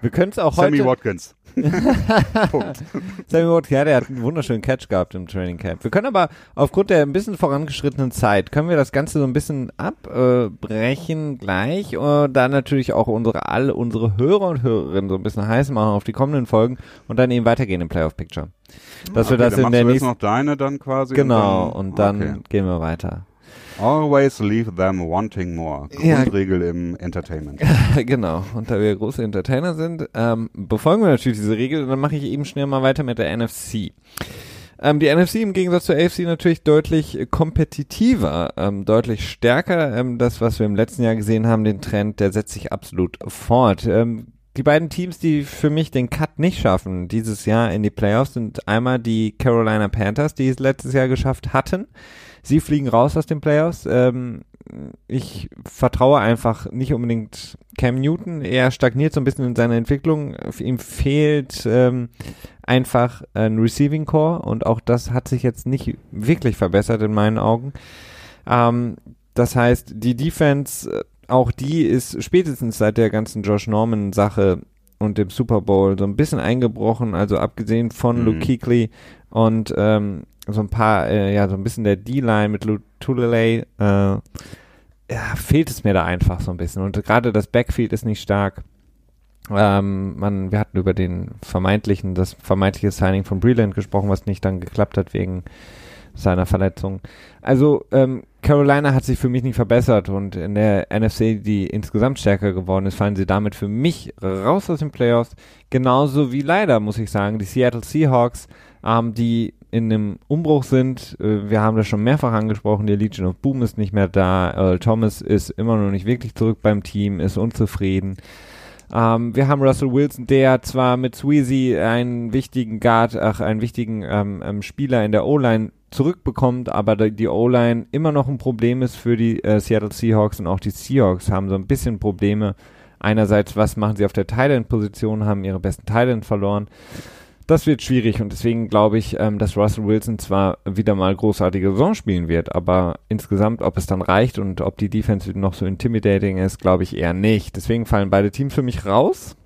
Wir können es auch Sammy heute. Watkins. Punkt. Sammy der hat einen wunderschönen Catch gehabt im Training Camp. Wir können aber aufgrund der ein bisschen vorangeschrittenen Zeit, können wir das Ganze so ein bisschen abbrechen gleich und dann natürlich auch unsere, alle unsere Hörer und Hörerinnen so ein bisschen heiß machen auf die kommenden Folgen und dann eben weitergehen im Playoff Picture. Dass okay, wir das dann in der nächsten, noch deine dann quasi. genau, und dann, okay. gehen wir weiter. Always leave them wanting more. Ja. Grundregel im Entertainment. genau. Und da wir große Entertainer sind, ähm, befolgen wir natürlich diese Regel und dann mache ich eben schnell mal weiter mit der NFC. Ähm, die NFC im Gegensatz zur AFC natürlich deutlich kompetitiver, ähm, deutlich stärker. Ähm, das, was wir im letzten Jahr gesehen haben, den Trend, der setzt sich absolut fort. Ähm, die beiden Teams, die für mich den Cut nicht schaffen dieses Jahr in die Playoffs, sind einmal die Carolina Panthers, die es letztes Jahr geschafft hatten. Sie fliegen raus aus den Playoffs. Ähm, ich vertraue einfach nicht unbedingt Cam Newton. Er stagniert so ein bisschen in seiner Entwicklung. Ihm fehlt ähm, einfach ein Receiving Core und auch das hat sich jetzt nicht wirklich verbessert in meinen Augen. Ähm, das heißt, die Defense, äh, auch die ist spätestens seit der ganzen Josh Norman Sache und dem Super Bowl so ein bisschen eingebrochen. Also abgesehen von Mhm. Luke Kuechly und ähm, so ein paar, äh, ja, so ein bisschen der D-Line mit Tulele, äh, ja, fehlt es mir da einfach so ein bisschen. Und gerade das Backfield ist nicht stark. Ähm, man, wir hatten über den vermeintlichen, das vermeintliche Signing von Breland gesprochen, was nicht dann geklappt hat wegen seiner Verletzung. Also ähm, Carolina hat sich für mich nicht verbessert und in der NFC, die insgesamt stärker geworden ist, fallen sie damit für mich raus aus den Playoffs. Genauso wie leider, muss ich sagen, die Seattle Seahawks, ähm, die in einem Umbruch sind. Äh, wir haben das schon mehrfach angesprochen, die Legion of Boom ist nicht mehr da. Earl Thomas ist immer noch nicht wirklich zurück beim Team, ist unzufrieden. Ähm, wir haben Russell Wilson, der zwar mit Sweezy einen wichtigen Guard, ach, einen wichtigen ähm, ähm, Spieler in der O-Line zurückbekommt, aber die, O-Line immer noch ein Problem ist für die äh, Seattle Seahawks und auch die Seahawks haben so ein bisschen Probleme. Einerseits, was machen sie auf der Thailand-Position, haben ihre besten Thailand verloren. Das wird schwierig und deswegen glaube ich, ähm, dass Russell Wilson zwar wieder mal großartige Saison spielen wird, aber insgesamt, ob es dann reicht und ob die Defense noch so intimidating ist, glaube ich eher nicht. Deswegen fallen beide Teams für mich raus.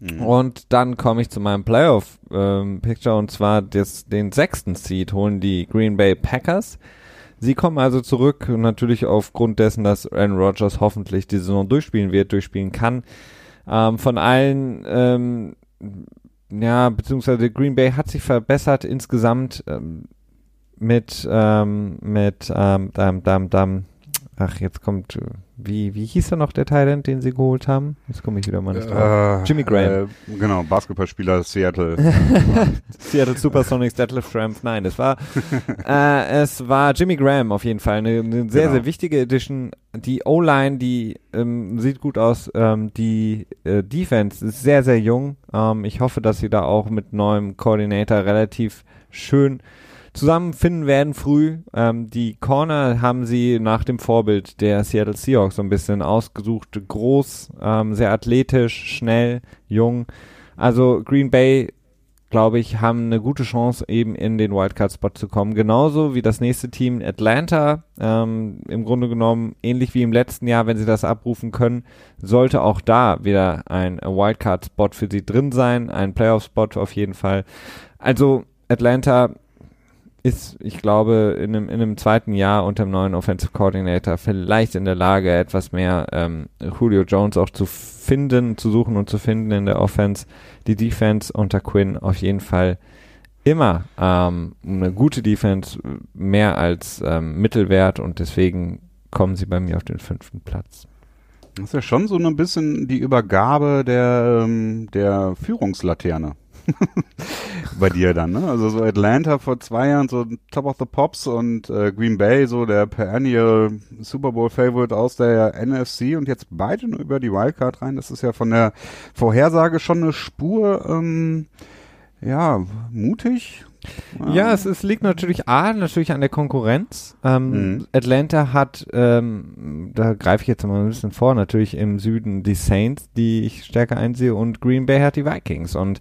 Mhm. Und dann komme ich zu meinem Playoff-Picture und zwar des, den sechsten Seed holen die Green Bay Packers. Sie kommen also zurück natürlich aufgrund dessen, dass Aaron Rodgers hoffentlich die Saison durchspielen wird, durchspielen kann. Ähm, von allen, ähm, ja, beziehungsweise Green Bay hat sich verbessert insgesamt ähm, mit, ähm, mit, ähm, dam, dam, dam, ach, jetzt kommt, äh, wie, wie hieß er noch, der Thailand, den sie geholt haben? Jetzt komme ich wieder mal nicht drauf. Äh, Jimmy Graham. Äh, genau, Basketballspieler Seattle. Seattle Supersonics Deadlift Ramp, nein, es war, äh, es war Jimmy Graham auf jeden Fall, eine, eine sehr, Genau. sehr wichtige Edition. Die O-Line, die ähm, sieht gut aus, ähm, die äh, Defense ist sehr, sehr jung. Ähm, ich hoffe, dass sie da auch mit neuem Coordinator relativ schön zusammenfinden werden früh. Ähm, die Corner haben sie nach dem Vorbild der Seattle Seahawks so ein bisschen ausgesucht. Groß, ähm, sehr athletisch, schnell, jung. Also Green Bay, glaube ich, haben eine gute Chance, eben in den Wildcard-Spot zu kommen. Genauso wie das nächste Team Atlanta. Ähm, Im Grunde genommen, ähnlich wie im letzten Jahr, wenn sie das abrufen können, sollte auch da wieder ein Wildcard-Spot für sie drin sein. Ein Playoff-Spot auf jeden Fall. Also Atlanta ist, ich glaube, in einem, in einem zweiten Jahr unter dem neuen Offensive Coordinator vielleicht in der Lage, etwas mehr ähm, Julio Jones auch zu finden, zu suchen und zu finden in der Offense. Die Defense unter Quinn auf jeden Fall immer ähm, eine gute Defense, mehr als ähm, Mittelwert und deswegen kommen sie bei mir auf den fünften Platz. Das ist ja schon so ein bisschen die Übergabe der, ähm, der Führungslaterne. bei dir dann, ne? Also so Atlanta vor zwei Jahren so Top of the Pops und äh, Green Bay so der perennial Super Bowl Favorite aus der NFC und jetzt beide nur über die Wildcard rein. Das ist ja von der Vorhersage schon eine Spur, ähm, ja, mutig. Ja, es, es liegt natürlich A, natürlich an der Konkurrenz. Ähm, mhm. Atlanta hat, ähm, da greife ich jetzt mal ein bisschen vor, natürlich im Süden die Saints, die ich stärker einsehe, und Green Bay hat die Vikings. Und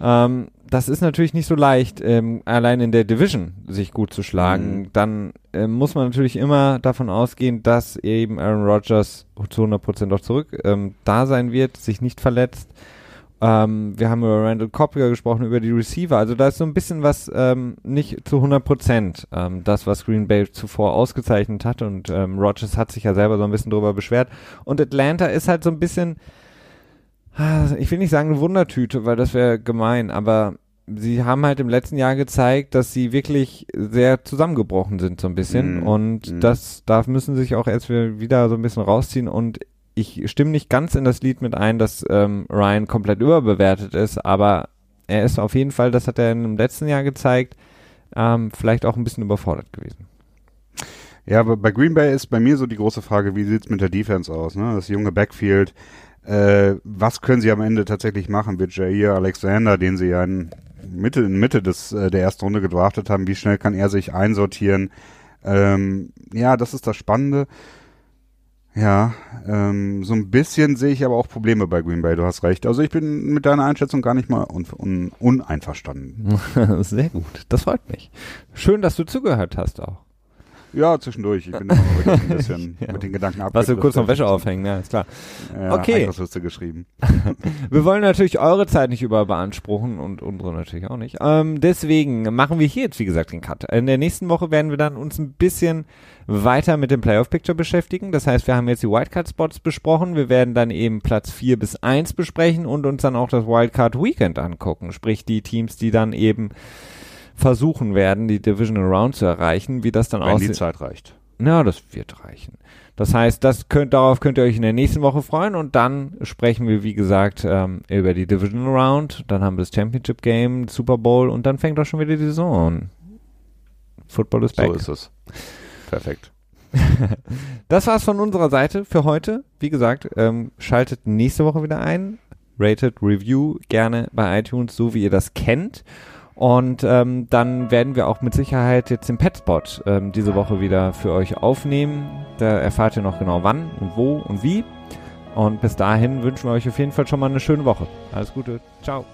ähm, das ist natürlich nicht so leicht, ähm, allein in der Division sich gut zu schlagen. Mhm. Dann äh, muss man natürlich immer davon ausgehen, dass eben Aaron Rodgers zu 100% auch zurück ähm, da sein wird, sich nicht verletzt. Ähm, wir haben über Randall Cobb gesprochen, über die Receiver. Also da ist so ein bisschen was ähm, nicht zu 100 Prozent ähm, das, was Green Bay zuvor ausgezeichnet hat. Und ähm, Rodgers hat sich ja selber so ein bisschen drüber beschwert. Und Atlanta ist halt so ein bisschen ich will nicht sagen eine Wundertüte, weil das wäre gemein, aber sie haben halt im letzten Jahr gezeigt, dass sie wirklich sehr zusammengebrochen sind so ein bisschen mm, und mm. das da müssen sich auch erst wieder so ein bisschen rausziehen und ich stimme nicht ganz in das Lied mit ein, dass ähm, Ryan komplett überbewertet ist, aber er ist auf jeden Fall, das hat er im letzten Jahr gezeigt, ähm, vielleicht auch ein bisschen überfordert gewesen. Ja, aber bei Green Bay ist bei mir so die große Frage, wie sieht's mit der Defense aus? Ne? Das junge Backfield, äh, was können sie am Ende tatsächlich machen? Wird Jair Alexander, den sie ja in Mitte, in Mitte des, äh, der ersten Runde gedraftet haben, wie schnell kann er sich einsortieren? Ähm, ja, das ist das Spannende. Ja, ähm, so ein bisschen sehe ich aber auch Probleme bei Green Bay, du hast recht. Also ich bin mit deiner Einschätzung gar nicht mal un un uneinverstanden. Sehr gut, das freut mich. Schön, dass du zugehört hast auch. Ja, zwischendurch. Ich bin immer ein bisschen ja. mit den Gedanken ab. Was du kurz noch Wäsche aufhängen, ja, ist klar. Ja, okay. Einkaufsliste geschrieben. wir wollen natürlich eure Zeit nicht überbeanspruchen und unsere natürlich auch nicht. Ähm, deswegen machen wir hier jetzt, wie gesagt, den Cut. In der nächsten Woche werden wir dann uns ein bisschen weiter mit dem Playoff Picture beschäftigen. Das heißt, wir haben jetzt die Wildcard Spots besprochen. Wir werden dann eben Platz 4 bis 1 besprechen und uns dann auch das Wildcard Weekend angucken. Sprich, die Teams, die dann eben versuchen werden, die Divisional Round zu erreichen, wie das dann aussieht. Wenn die Zeit reicht. Na, das wird reichen. Das heißt, das könnt, darauf könnt ihr euch in der nächsten Woche freuen und dann sprechen wir, wie gesagt, ähm, über die Divisional Round. Dann haben wir das Championship Game, Super Bowl und dann fängt auch schon wieder die Saison an. Football ist back. So ist es. Perfekt. das war's von unserer Seite für heute. Wie gesagt, ähm, schaltet nächste Woche wieder ein. Rated Review gerne bei iTunes, so wie ihr das kennt. Und ähm, dann werden wir auch mit Sicherheit jetzt den Petspot ähm, diese Woche wieder für euch aufnehmen. Da erfahrt ihr noch genau wann und wo und wie. Und bis dahin wünschen wir euch auf jeden Fall schon mal eine schöne Woche. Alles Gute. Ciao.